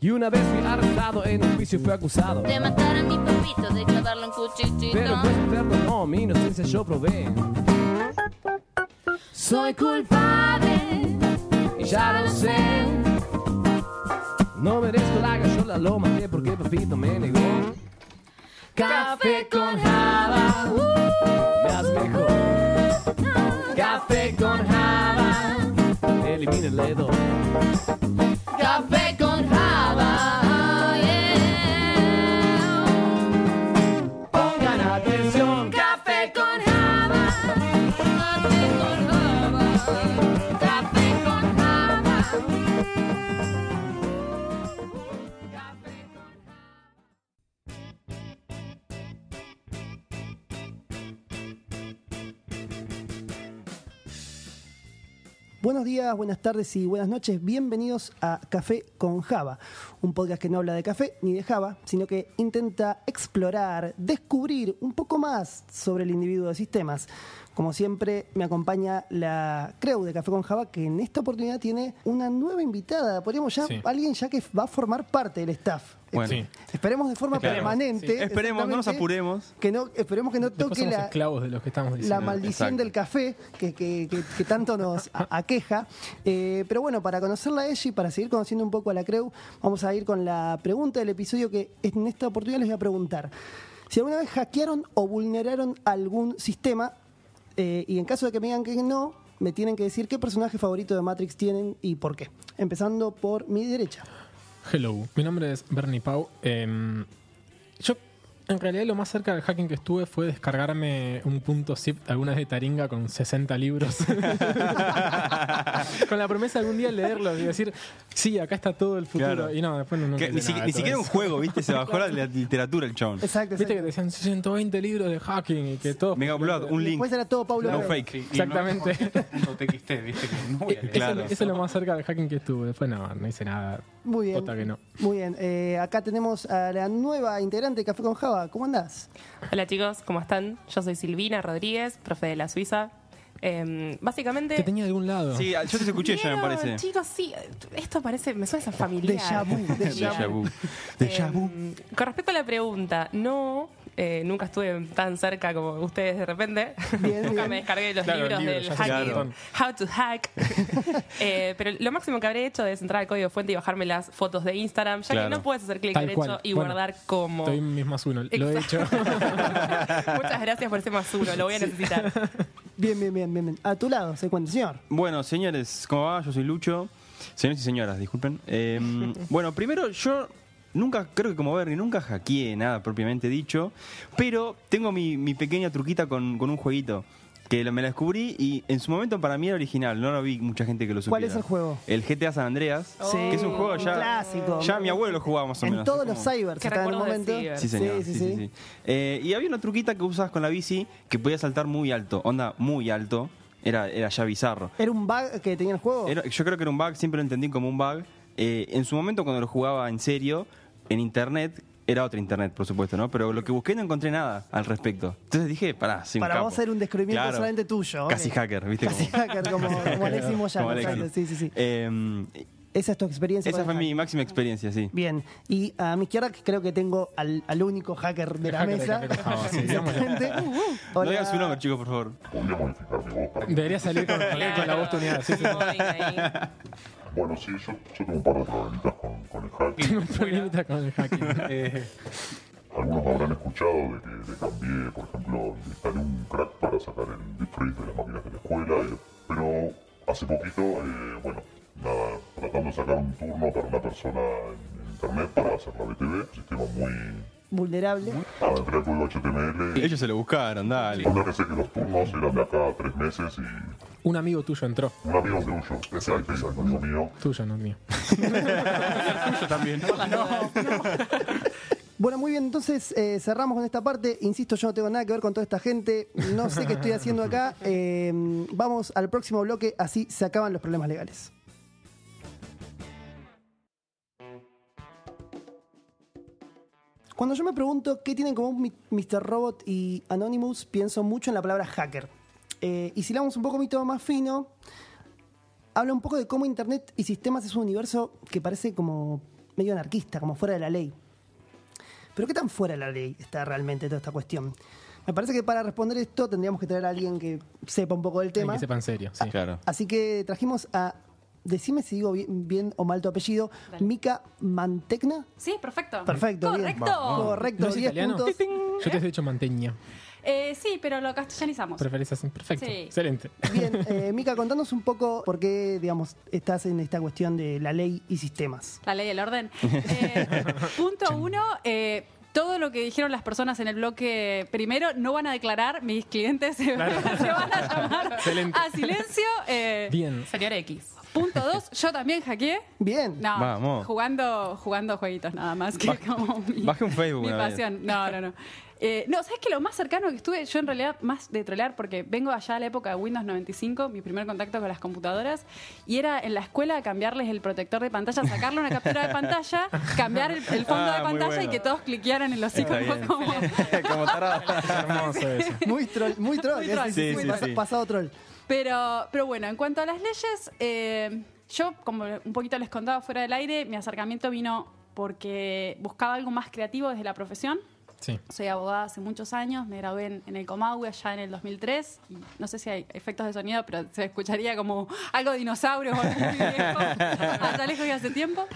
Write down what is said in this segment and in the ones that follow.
Y una vez fui arrestado en un juicio fui acusado. De matar a mi papito, de clavarlo en cuchillito. Pero pues perdonó, mi inocencia yo probé. Soy culpable, Y ya lo sé. No merezco la gallola, lo maté porque papito me negó. Café con java, me haz mejor. Café con java, elimina el dedo. Buenos días, buenas tardes y buenas noches. Bienvenidos a Café con Java, un podcast que no habla de café ni de Java, sino que intenta explorar, descubrir un poco más sobre el individuo de sistemas. Como siempre, me acompaña la Creu de Café con Java, que en esta oportunidad tiene una nueva invitada. Podríamos ya, Sí. alguien ya que va a formar parte del staff. Bueno. Sí. Esperemos de forma Esperemos, permanente. sí. Esperemos, no nos apuremos. Que no, esperemos que no Después toque la, esclavos de los que estamos diciendo. la maldición Exacto. del café que, que- que- que tanto nos aqueja. Eh, pero bueno, para conocerla a ella y para seguir conociendo un poco a la Creu, vamos a ir con la pregunta del episodio que en esta oportunidad les voy a preguntar. Si alguna vez hackearon o vulneraron algún sistema, eh, y en caso de que me digan que no, me tienen que decir qué personaje favorito de Matrix tienen y por qué. Empezando por mi derecha. Hello, mi nombre es Bernie Pau. Em, yo, en realidad, lo más cerca del hacking que estuve fue descargarme un punto zip alguna vez de Taringa con 60 libros. con la promesa de algún día leerlos y decir, sí, acá está todo el futuro. Claro. Y no, después no. no Que ni, ni siquiera un juego, ¿viste? Se bajó la, la literatura el chabón. Exacto. Viste que decían 120 libros de hacking y que todo. Mega Upload, un link. Después era todo Pablo No fake. Exactamente. .txt, viste que no voy a leer. Claro. Eso, eso es lo más cerca del hacking que estuve. Después no, no hice nada. Muy bien. Jota que no. Muy bien. Eh, acá tenemos a la nueva integrante de Café con Java. ¿Cómo andás? Hola chicos, ¿cómo están? Yo soy Silvina Rodríguez, profe de la Suiza. Em, básicamente... Te tenía de algún lado. Sí, yo te escuché ya, me parece. Chicos, sí, esto parece, me suena a familiar. Déjà vu, déjà Déjà vu. Déjà vu. Em, con respecto a la pregunta, no, eh, nunca estuve tan cerca como ustedes de repente. Bien, nunca bien. me descargué los Claro, libros el libro, del hacking. How to Hack. Eh, pero lo máximo que habré hecho es entrar al código fuente y bajarme las fotos de Instagram, ya Claro. que no puedes hacer clic derecho cual. y Bueno, guardar como. Estoy en mis más uno. Lo he hecho. Muchas gracias por ese más uno, lo voy a necesitar. Bien, bien, bien, bien. bien. A tu lado, se cuenta, señor. Bueno, señores, ¿cómo va? Yo soy Lucho. Señores y señoras, disculpen. Eh, bueno, primero yo nunca, creo que como Bernie, nunca hackeé nada propiamente dicho, pero tengo mi, mi pequeña truquita con, con un jueguito. Que lo- me la descubrí y en su momento para mí era original, no lo vi mucha gente que lo supiera. ¿Cuál es el juego? El GTA San Andreas, Sí, que es un juego un ya... clásico. Ya mi abuelo lo jugaba más o En menos. todos es los cybers está en el momento. Sí, señor. Sí, Sí, sí, sí, sí. sí. Eh, y había una truquita que usabas con la bici que podía saltar muy alto, onda muy alto. Era, era ya bizarro. ¿Era un bug que tenía el juego? Era- yo creo que era un bug, siempre lo entendí como un bug. Eh, en su momento, cuando lo jugaba en serio, en internet, era otra internet, por supuesto, ¿no? Pero lo que busqué no encontré nada al respecto. Entonces dije, pará, un Para capo. vos era un descubrimiento Claro. solamente tuyo. Casi hacker, ¿viste? Casi Como- hacker, como, como Alexis Moyano. Sí, sí, sí. Eh, Esa es tu experiencia. esa fue mi máxima experiencia, sí. Bien, y a mi izquierda que creo que tengo al, al único hacker de la hacker mesa. Java, sí. No Hola. digan su nombre, chicos, por favor. Debería salir con, con la voz tuneada. Sí, sí. Bueno, sí, yo, yo tengo un par de problemitas con, con el hacking. Un problemita con el hacking. Eh, Algunos me habrán escuchado de que le cambié, por ejemplo, instalé un crack para sacar el defreeze de las máquinas de la escuela, eh, pero hace poquito, eh, bueno, nada, tratando de sacar un turno para una persona en internet para hacer la BTV, un sistema muy... Vulnerable. Nada, entré al código HTML, Ellos se lo buscaron, dale. yo pensé que los turnos eran de acá a tres meses y un amigo tuyo entró. un amigo tuyo, ese ahí es amigo mío, Tuyo, no mío. Bueno, muy bien, entonces eh, cerramos con esta parte. Insisto, yo no tengo nada que ver con toda esta gente. No sé qué estoy haciendo acá. Eh, vamos al próximo bloque, así se acaban los problemas legales. Cuando yo me pregunto qué tienen en común Mi- Mr. Robot y Anonymous, pienso mucho en la palabra hacker. Eh, y si le damos un poco más fino, habla un poco de cómo Internet y sistemas es un universo que parece como medio anarquista, como fuera de la ley. Pero ¿qué tan fuera de la ley está realmente toda esta cuestión? Me parece que para responder esto tendríamos que traer a alguien que sepa un poco del Alguien tema. que sepa en serio, sí. Claro. Así que trajimos a, decime si digo bien, bien o mal tu apellido, Dale. Mica Mantecna. Sí, perfecto. Perfecto, bien. Correcto. Correcto, ¿No es 10 italiano? puntos. Yo te he dicho manteña. Eh, sí, pero lo castellanizamos. ¿Preferís así? Perfecto. Sí. Excelente. Bien, eh, Mica, contanos un poco por qué, digamos, estás en esta cuestión de la ley y sistemas. La ley del orden. Eh, punto uno. eh, todo lo que dijeron las personas en el bloque primero no van a declarar, mis clientes se, van, se van a llamar Excelente. a silencio. eh, Bien. Señor X. punto dos, yo también hackeé. Bien. No, Vamos. jugando, jugando jueguitos nada más, que como mi, baje un Facebook mi una vez. pasión. No, no, no. Eh, no, ¿sabes que Lo más cercano que estuve, yo en realidad más de trolear, porque vengo allá de la época de Windows 95, mi primer contacto con las computadoras, y era en la escuela cambiarles el protector de pantalla, sacarle una captura de pantalla, cambiar el, el fondo Ah, de pantalla y que todos cliquearan en los iconos como... Como tarado. Hermoso eso. Muy troll, muy troll. Muy troll, Sí, sí, sí. Pasado troll. Pero, pero bueno, en cuanto a las leyes, eh, yo, como un poquito les contaba fuera del aire, mi acercamiento vino porque buscaba algo más creativo desde la profesión. Sí. Soy abogada hace muchos años, me gradué en, en el Comahue allá en el 2003. Y no sé si hay efectos de sonido, pero se escucharía como algo de dinosaurio o algo muy viejo, allá lejos y hace tiempo.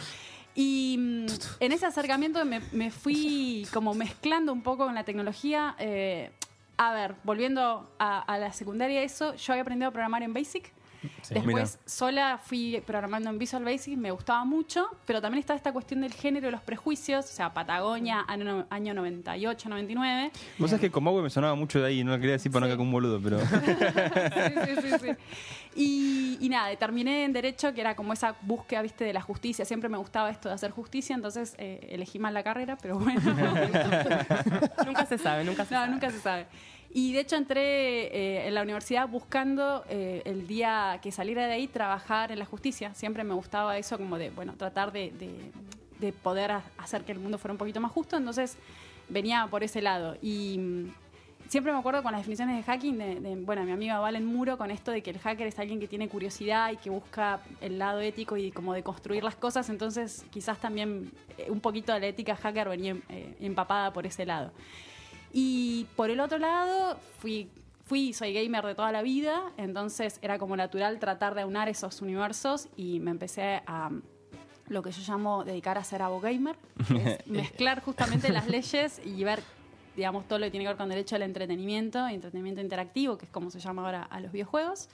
Y mm, en ese acercamiento me, me fui como mezclando un poco con la tecnología. eh, a ver, volviendo a, a la secundaria, eso, yo había aprendido a programar en Basic. Sí. Después Mira. sola fui programando en Visual Basic, me gustaba mucho, pero también está esta cuestión del género y los prejuicios, o sea, Patagonia, año, año 98, 99. Vos sabés que Comahue me sonaba mucho de ahí, no lo quería decir para no Sí. quedar como un boludo, pero. sí, sí, sí, sí. Y, y nada, terminé en Derecho, que era como esa búsqueda, viste, de la justicia. Siempre me gustaba esto de hacer justicia, entonces eh, elegí mal la carrera, pero bueno. Nunca se sabe, nunca se No, sabe. nunca se sabe. Y de hecho entré eh, en la universidad buscando eh, el día que saliera de ahí trabajar en la justicia. Siempre me gustaba eso como de, bueno, tratar de, de- de poder ha- hacer que el mundo fuera un poquito más justo. Entonces venía por ese lado. Y mm, siempre me acuerdo con las definiciones de hacking de, de, bueno, mi amiga Valen Muro con esto de que el hacker es alguien que tiene curiosidad y que busca el lado ético y como de construir las cosas. Entonces quizás también eh, un poquito de la ética hacker venía eh, empapada por ese lado. Y por el otro lado, fui, fui, soy gamer de toda la vida, entonces era como natural tratar de aunar esos universos y me empecé a lo que yo llamo dedicar a ser abogamer, es mezclar justamente las leyes y ver, digamos, todo lo que tiene que ver con derecho al entretenimiento, entretenimiento interactivo, que es como se llama ahora a los videojuegos.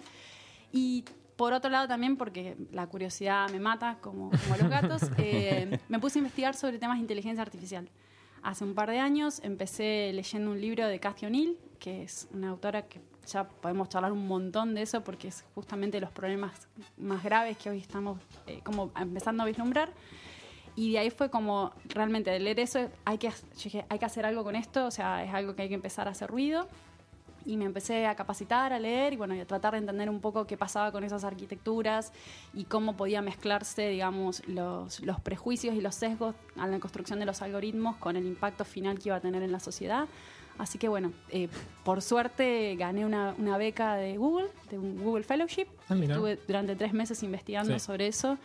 Y por otro lado también, porque la curiosidad me mata, como, como los gatos, eh, me puse a investigar sobre temas de inteligencia artificial. Hace un par de años empecé leyendo un libro de Cathy O'Neill, que es una autora que ya podemos charlar un montón de eso porque es justamente los problemas más graves que hoy estamos eh, como empezando a vislumbrar. Y de ahí fue como, realmente, de leer eso, hay que, hay que hacer algo con esto, o sea, es algo que hay que empezar a hacer ruido y me empecé a capacitar, a leer y bueno, y a tratar de entender un poco qué pasaba con esas arquitecturas y cómo podía mezclarse, digamos, los, los prejuicios y los sesgos a la construcción de los algoritmos con el impacto final que iba a tener en la sociedad. Así que bueno, eh, por suerte gané una, una beca de Google, de un Google Fellowship. Ah. Estuve durante tres meses investigando Sí. sobre eso.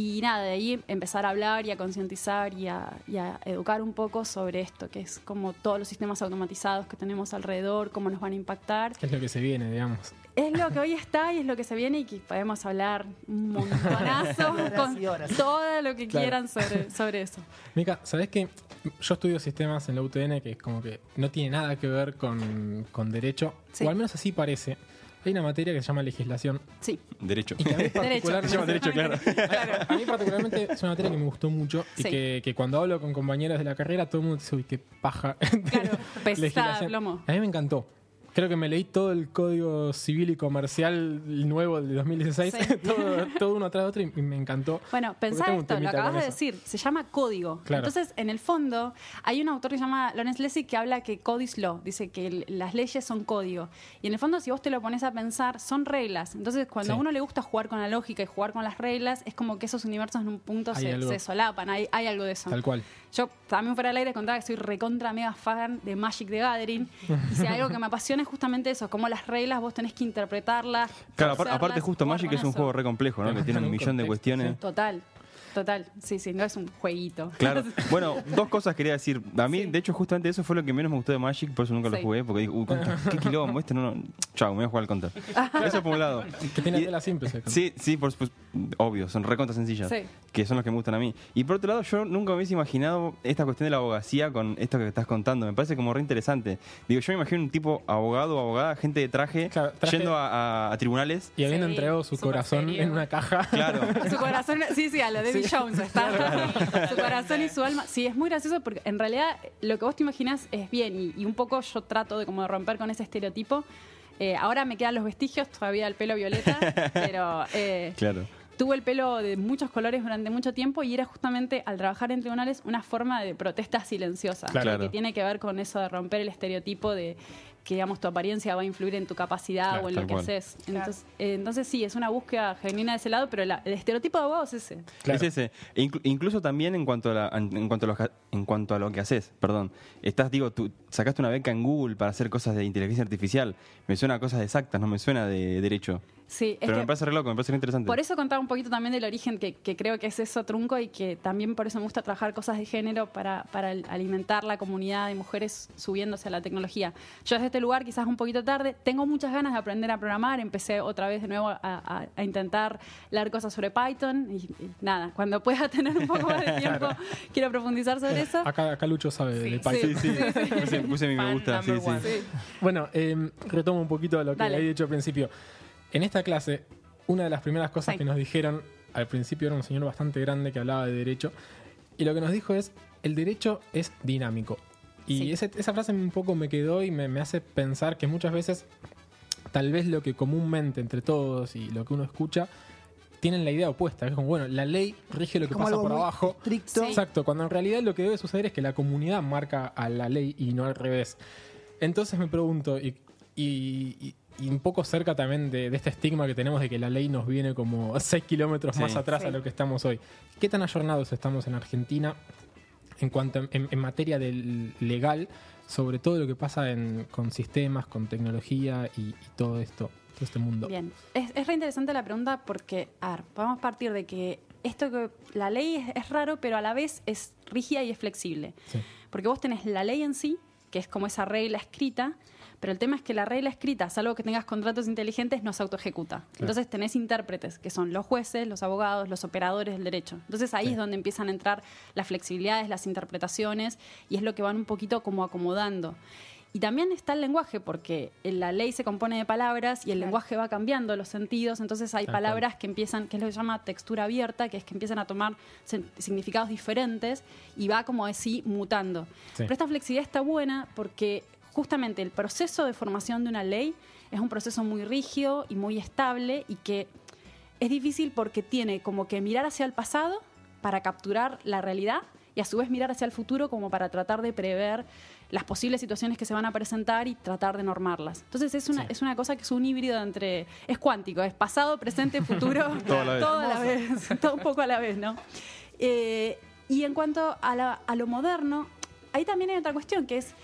Y nada, de ahí empezar a hablar y a concientizar y a, y a educar un poco sobre esto, que es como todos los sistemas automatizados que tenemos alrededor, cómo nos van a impactar. Es lo que se viene, digamos. Es lo que hoy está y es lo que se viene y que podemos hablar un montonazo con horas. todo lo que Claro. quieran sobre, sobre eso. Mica, ¿sabés que Yo estudio sistemas en la UTN que es como que no tiene nada que ver con, con derecho, Sí. o al menos así parece. Hay una materia que se llama legislación Sí, Derecho. y que a mí derecho. particular- Se llama derecho, claro. A mí particularmente es una materia que me gustó mucho y que, que cuando hablo con compañeras de la carrera todo el mundo dice, uy, qué paja. Claro, pesada, plomo. A mí me encantó. Creo que me leí todo el código civil y comercial nuevo de 2016, Sí. todo, todo uno tras otro y me encantó. Bueno, pensá esto, lo acabas de decir, se llama código. Claro. Entonces, en el fondo, hay un autor que se llama Lawrence Lessig que habla que code is law, dice que el- las leyes son código. Y en el fondo, si vos te lo pones a pensar, son reglas. Entonces, cuando Sí. a uno le gusta jugar con la lógica y jugar con las reglas, es como que esos universos en un punto Hay se, se solapan, hay, hay algo de eso. Tal cual. Yo también fuera del aire contaba que soy recontra mega fan de Magic the Gathering. y si hay algo que me apasiona es justamente eso, como las reglas vos tenés que interpretarlas. Claro, aparte justo Magic es un eso. juego re complejo, ¿no? Que tiene un millón de cuestiones. Total, total. Sí, sí, no es un jueguito. Claro. Bueno, dos cosas quería decir. A mí, Sí. de hecho, justamente eso fue lo que menos me gustó de Magic, por eso nunca lo jugué, porque dije, uy, contra, qué quilombo, este no, no. Chao, me voy a jugar al counter. Eso por un lado. Que tiene tela simple. ese Sí, sí, por supuesto. Obvio, son recontra sencillas. Sí. Que son las que me gustan a mí. Y por otro lado, yo nunca me hubiese imaginado esta cuestión de la abogacía con esto que estás contando. Me parece como re interesante. Digo, yo me imagino un tipo abogado o abogada, gente de traje, Claro, traje- yendo a, a- a tribunales. Y habiendo Sí, entregado su corazón serio. en una caja. Claro. Su corazón, sí, sí, a lo David Jones está. Su corazón y su alma. Sí, es muy gracioso porque en realidad lo que vos te imaginas es bien y, y un poco yo trato de como de romper con ese estereotipo. Eh, ahora me quedan los vestigios, todavía el pelo violeta, pero eh, Claro. tuve el pelo de muchos colores durante mucho tiempo y era justamente al trabajar en tribunales una forma de protesta silenciosa, Claro. que tiene que ver con eso de romper el estereotipo de que digamos tu apariencia va a influir en tu capacidad Claro, o en lo que cual. haces. Entonces, eh, entonces sí, es una búsqueda genuina de ese lado, pero la- el estereotipo de abogado es ese. Claro. Es ese. E inclu- incluso también en cuanto a la- en cuanto a lo, que- en cuanto a lo que haces, perdón. Estás, digo, tú sacaste una beca en Google para hacer cosas de inteligencia artificial. Me suena a cosas exactas, no me suena de derecho. Sí, es Pero que me parece re loco, me parece re interesante. por eso contaba un poquito también del origen, que, que creo que es eso trunco y que también por eso me gusta trabajar cosas de género para, alimentar la comunidad de mujeres subiéndose a la tecnología. Yo desde este lugar, quizás un poquito tarde, tengo muchas ganas de aprender a programar. Empecé otra vez de nuevo a, a- a intentar leer cosas sobre Python y, y nada, cuando pueda tener un poco más de tiempo, quiero profundizar sobre eso. Acá, acá Lucho sabe de Sí. Python. Sí, sí. Puse, puse mi me gusta. Sí, sí. Sí. Bueno, eh, retomo un poquito lo que Dale. había dicho al principio. En esta clase, una de las primeras cosas Sí. que nos dijeron, al principio era un señor bastante grande que hablaba de derecho, y lo que nos dijo es, el derecho es dinámico. Y Sí. ese- esa frase un poco me quedó y me, me hace pensar que muchas veces, tal vez lo que comúnmente entre todos y lo que uno escucha, tienen la idea opuesta. Es como, bueno, la ley rige lo que Como pasa por abajo. estricto. Exacto, cuando en realidad lo que debe suceder es que la comunidad marca a la ley y no al revés. Entonces me pregunto, y, y- y- y un poco cerca también de, de este estigma que tenemos de que la ley nos viene como 6 kilómetros Sí. más atrás a Sí. lo que estamos hoy. ¿Qué tan ayornados estamos en Argentina en cuanto en, en materia del legal sobre todo lo que pasa en- con sistemas, con tecnología y, y todo esto, todo este mundo? Bien, es, es re interesante la pregunta porque, a ver, vamos a partir de que esto que la ley es, es raro, pero a la vez es rígida y es flexible. Sí. Porque vos tenés la ley en sí, que es como esa regla escrita, pero el tema es que la regla escrita, salvo que tengas contratos inteligentes, no se autoejecuta. Entonces tenés intérpretes, que son los jueces, los abogados, los operadores del derecho. Entonces ahí Sí. es donde empiezan a entrar las flexibilidades, las interpretaciones, y es lo que van un poquito como acomodando. Y también está el lenguaje, porque la ley se compone de palabras y el lenguaje va cambiando los sentidos, entonces hay Tal cual. palabras que empiezan, que es lo que se llama textura abierta, que es que empiezan a tomar significados diferentes y va como así mutando. Sí. Pero esta flexibilidad está buena porque justamente el proceso de formación de una ley es un proceso muy rígido y muy estable y que es difícil porque tiene como que mirar hacia el pasado para capturar la realidad y a su vez mirar hacia el futuro como para tratar de prever las posibles situaciones que se van a presentar y tratar de normarlas. Entonces es una, Sí. es una cosa que es un híbrido entre... Es cuántico, es pasado, presente, futuro, Todo a la vez. todo a la vez, todo un poco a la vez, ¿no? Eh, y en cuanto a, la- a lo moderno, ahí también hay otra cuestión que es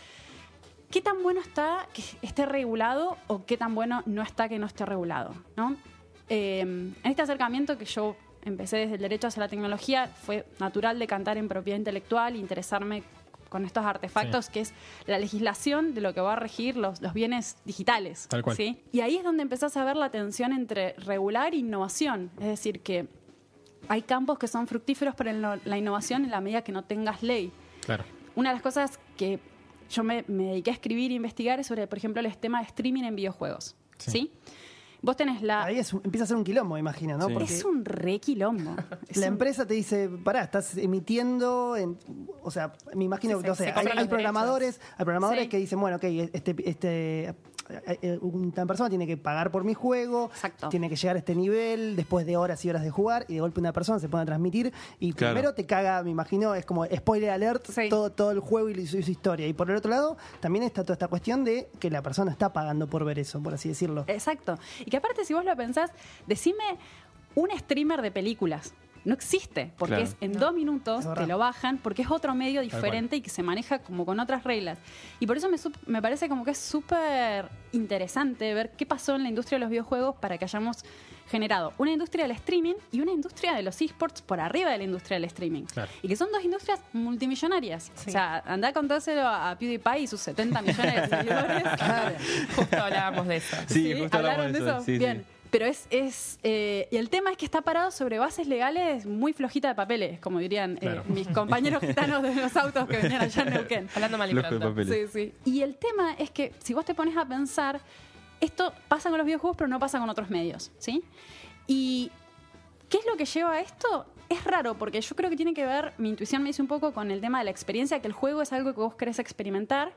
qué tan bueno está que esté regulado o qué tan bueno no está que no esté regulado, ¿no? Eh, en este acercamiento que yo empecé desde el derecho hacia la tecnología, fue natural de cantar en propiedad intelectual interesarme con estos artefactos, que es la legislación de lo que va a regir los, los bienes digitales. Tal cual. ¿sí? Y ahí es donde empezás a ver la tensión entre regular e innovación. Es decir, que hay campos que son fructíferos para la innovación en la medida que no tengas ley. Claro. Una de las cosas que yo me, me dediqué a escribir e investigar es sobre, por ejemplo, el tema de streaming en videojuegos. Sí. ¿Sí? Vos tenés la... Ahí es un- empieza a ser un quilombo, imagino, ¿no? Sí. Porque es un re quilombo. Es la un- empresa te dice, pará, estás emitiendo, en- o sea, me imagino, Sí, se- no sé, se hay, programadores, hay programadores Sí. que dicen, bueno, ok, este, este, una persona tiene que pagar por mi juego, Exacto. tiene que llegar a este nivel después de horas y horas de jugar y de golpe una persona se pone a transmitir y Claro. primero te caga, me imagino, es como spoiler alert Sí. todo, todo el juego y su, su historia. Y por el otro lado, también está toda esta cuestión de que la persona está pagando por ver eso, por así decirlo. Exacto. Y que aparte, si vos lo pensás, decime un streamer de películas. No existe, porque Claro. es en dos minutos te lo bajan, porque es otro medio diferente y que se maneja como con otras reglas. Y por eso me, me parece como que es súper interesante ver qué pasó en la industria de los videojuegos para que hayamos generado una industria del streaming y una industria de los esports por arriba de la industria del streaming. Claro. Y que son dos industrias multimillonarias. O sea, anda a contárselo a PewDiePie y sus 70 millones de seguidores. Justo hablábamos de eso. Sí, justo hablamos ¿hablaron de eso. Sí, sí. Bien. Pero es, es eh, y el tema es que está parado sobre bases legales muy flojita de papeles, como dirían eh, mis compañeros gitanos de los autos que venían allá en Neuquén. Hablando mal y pronto. Sí, sí. Y el tema es que si vos te pones a pensar, esto pasa con los videojuegos, pero no pasa con otros medios, ¿sí? Y ¿qué es lo que lleva a esto? Es raro, porque yo creo que tiene que ver, mi intuición me dice un poco con el tema de la experiencia, que el juego es algo que vos querés experimentar,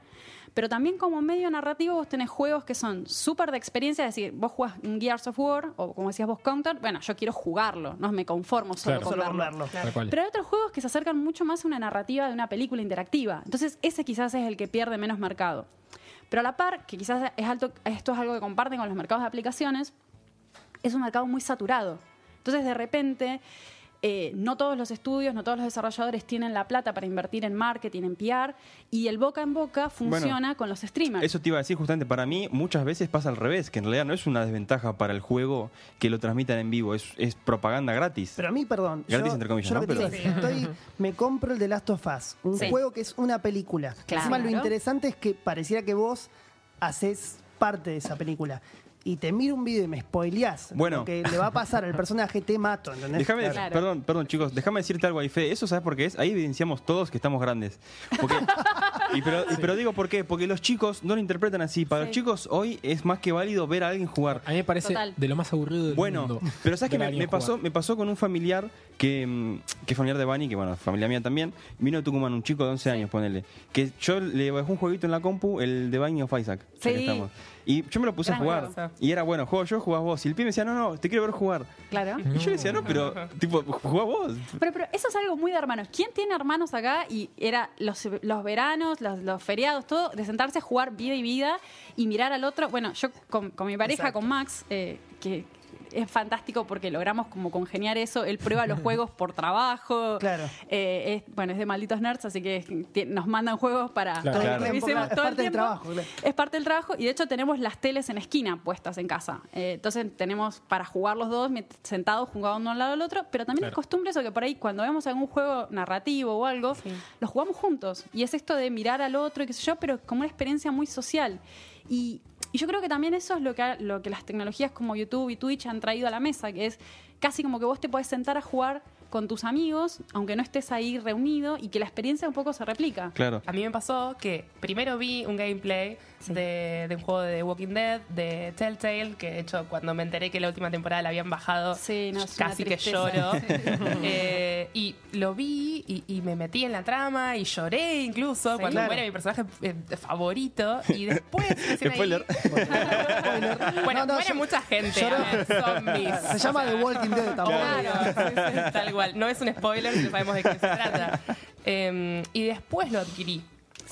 pero también como medio narrativo vos tenés juegos que son súper de experiencia, es decir, vos jugás Gears of War, o como decías vos, Counter, bueno, yo quiero jugarlo, no me conformo solo Claro. con Solo con verlo. Pero hay otros juegos que se acercan mucho más a una narrativa de una película interactiva. Entonces, ese quizás es el que pierde menos mercado. Pero a la par, que quizás es alto, esto es algo que comparten con los mercados de aplicaciones, es un mercado muy saturado. Entonces, de repente, eh, no todos los estudios, no todos los desarrolladores tienen la plata para invertir en marketing, en PR, y el boca en boca funciona con los streamers. Eso te iba a decir justamente, para mí muchas veces pasa al revés, que en realidad no es una desventaja para el juego que lo transmitan en vivo, es, es propaganda gratis. Pero a mí, perdón. Gratis, yo, entre comillas, yo ¿no? Pero- estoy, me compro el The Last of Us, un Sí. juego que es una película. Claro. Encima lo interesante es que pareciera que vos haces parte de esa película. Y te miro un video y me spoileás Bueno. lo que le va a pasar al personaje, te mato, ¿entendés? Déjame, Claro. perdón, perdón chicos, déjame decirte algo ahí, Fede. Eso sabes por qué es. Ahí evidenciamos todos que estamos grandes. Porque, y pero, y pero digo por qué, porque los chicos no lo interpretan así. Para los chicos hoy es más que válido ver a alguien jugar. A mí me parece Total. de lo más aburrido del Bueno, mundo. pero sabes a me, pasó, me pasó con un familiar que, mm, que es familiar de Bani, que bueno, familia mía también, vino de Tucumán, un chico de 11 años, ponele, que yo le bajé un jueguito en la compu, el de Binding of Isaac. Sí. estamos. Y yo me lo puse a jugar. Y era bueno, juego yo, jugás vos. Y el pibe me decía, no, no, te quiero ver jugar. Claro. Y yo le decía, no, pero, tipo, jugá vos. Pero, pero eso es algo muy de hermanos. ¿Quién tiene hermanos acá? Y era los, los veranos, los, los feriados, todo, de sentarse a jugar vida y vida y mirar al otro. Bueno, yo con, con mi pareja, Exacto. con Max, eh, que es fantástico porque logramos como congeniar eso. Él prueba los juegos por trabajo. Claro. Eh, es, bueno, es de malditos nerds, así que nos mandan juegos para Claro. revisemos Es todo el parte del trabajo, claro. Es parte del trabajo y de hecho tenemos las teles en esquina puestas en casa. Eh, entonces tenemos para jugar los dos sentados jugando uno al lado del otro, pero también es costumbre eso que por ahí cuando vemos algún juego narrativo o algo, lo jugamos juntos. Y es esto de mirar al otro y qué sé yo, pero como una experiencia muy social. Y, y yo creo que también eso es lo que, lo que las tecnologías como YouTube y Twitch han traído a la mesa, que es casi como que vos te podés sentar a jugar con tus amigos, aunque no estés ahí reunido, y que la experiencia un poco se replica. Claro. A mí me pasó que primero vi un gameplay de, de un juego de Walking Dead, de Telltale, que de hecho cuando me enteré que la última temporada la habían bajado, Sí, no, casi que lloro. Eh, y lo vi y, y me metí en la trama y lloré incluso Sí. cuando Claro. muere mi personaje eh, favorito. Y después... Spoiler. bueno, No, no, muere yo- mucha gente. zombies. Se llama The Walking Dead tampoco. Claro, sí, sí, tal cual. No es un spoiler, ya sabemos de qué se trata. Eh, y después lo adquirí.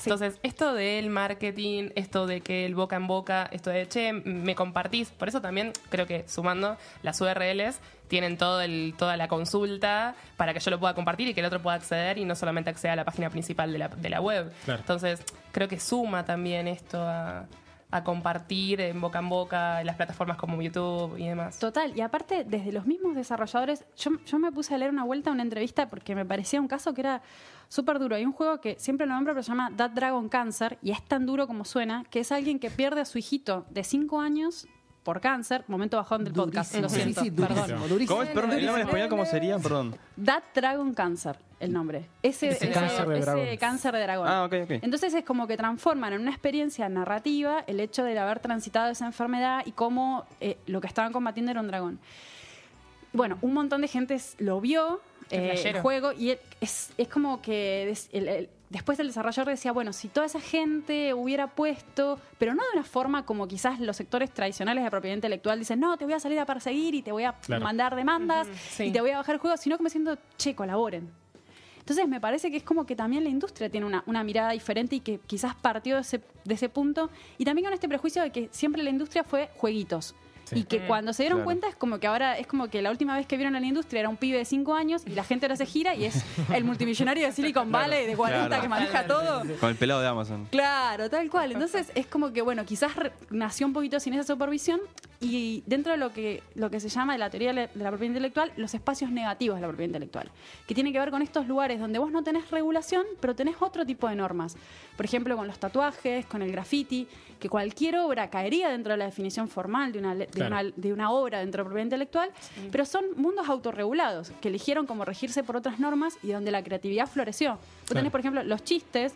Entonces, esto del marketing, esto de que el boca en boca, esto de, che, me compartís, por eso también creo que sumando las URLs tienen todo el, toda la consulta para que yo lo pueda compartir y que el otro pueda acceder y no solamente acceda a la página principal de la, de la web. Claro. Entonces, creo que suma también esto a, a compartir en boca en boca en las plataformas como YouTube y demás. Total, y aparte, desde los mismos desarrolladores, yo, yo me puse a leer una vuelta, una entrevista, porque me parecía un caso que era súper duro. Hay un juego que siempre lo nombro, pero se llama That Dragon Cancer, y es tan duro como suena, que es alguien que pierde a su hijito de 5 años por cáncer, momento bajón del podcast, lo siento, perdón. durísimo, durísimo. ¿Cómo es? Perdón, el nombre en español, ¿cómo sería? Perdón. That Dragon Cancer, el nombre. Ese, Ese ese- cáncer de ese dragón. cáncer de dragón. Ah, ok, ok. Entonces es como que transforman en una experiencia narrativa el hecho de haber transitado esa enfermedad y cómo eh, lo que estaban combatiendo era un dragón. Bueno, un montón de gente s- lo vio, Qué eh, el flashero. juego, y es, es como que des- el- el- después el desarrollador decía, bueno, si toda esa gente hubiera puesto, pero no de una forma como quizás los sectores tradicionales de propiedad intelectual dicen, no, te voy a salir a perseguir y te voy a Claro. mandar demandas sí. y te voy a bajar el juego, sino como diciendo, che, colaboren. Entonces me parece que es como que también la industria tiene una, una mirada diferente y que quizás partió de ese, de ese punto. Y también con este prejuicio de que siempre la industria fue jueguitos. Y que cuando se dieron Claro. cuenta es como que ahora es como que la última vez que vieron a la industria era un pibe de 5 años y la gente ahora se gira y es el multimillonario de Silicon Valley de 40 Claro. que maneja todo. Con el pelado de Amazon. Claro, tal cual. Entonces es como que, bueno, quizás nació un poquito sin esa supervisión y dentro de lo que, lo que se llama de la teoría de la propiedad intelectual, los espacios negativos de la propiedad intelectual, que tiene que ver con estos lugares donde vos no tenés regulación, pero tenés otro tipo de normas. Por ejemplo, con los tatuajes, con el graffiti, que cualquier obra caería dentro de la definición formal de una, le- de Claro. una, de una obra dentro de la propiedad intelectual, pero son mundos autorregulados, que eligieron como regirse por otras normas y donde la creatividad floreció. Vos Claro. tenés, por ejemplo, los chistes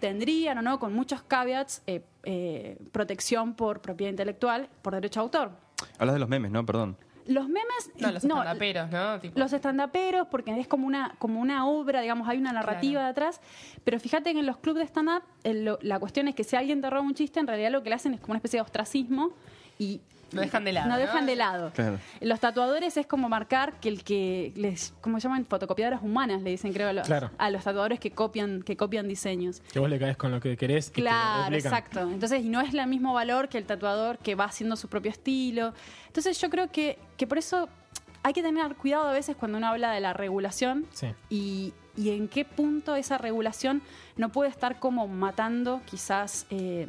tendrían o no, con muchos caveats, eh, eh, protección por propiedad intelectual, por derecho a autor. Hablas de los memes, ¿no? Perdón. Los memes. No, los estandaperos, ¿no? Tipo, Los estandaperos, porque es como una, como una obra, digamos, hay una narrativa Claro. detrás. Pero fíjate que en los clubes de stand-up, la cuestión es que si alguien te roba un chiste, en realidad lo que le hacen es como una especie de ostracismo y. Lo dejan de lado, No ¿no? dejan de lado. Claro. Los tatuadores es como marcar que el que les, ¿cómo se llaman? Fotocopiadoras humanas, le dicen, creo, a los, Claro. a los tatuadores que copian, que copian diseños. Que vos le caes con lo que querés y te lo Claro, exacto. Entonces, y no es el mismo valor que el tatuador que va haciendo su propio estilo. Entonces, yo creo que, que por eso hay que tener cuidado a veces cuando uno habla de la regulación Sí. y, y en qué punto esa regulación no puede estar como matando quizás eh,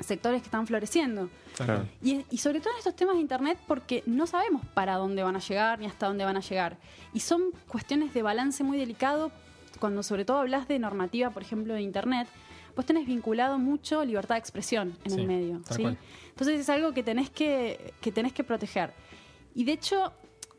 sectores que están floreciendo. Claro. Y, y sobre todo en estos temas de Internet porque no sabemos para dónde van a llegar ni hasta dónde van a llegar. Y son cuestiones de balance muy delicado cuando sobre todo hablas de normativa, por ejemplo, de Internet. Vos tenés vinculado mucho libertad de expresión en Sí, el medio. ¿sí? Entonces es algo que tenés que, que tenés que proteger. Y de hecho,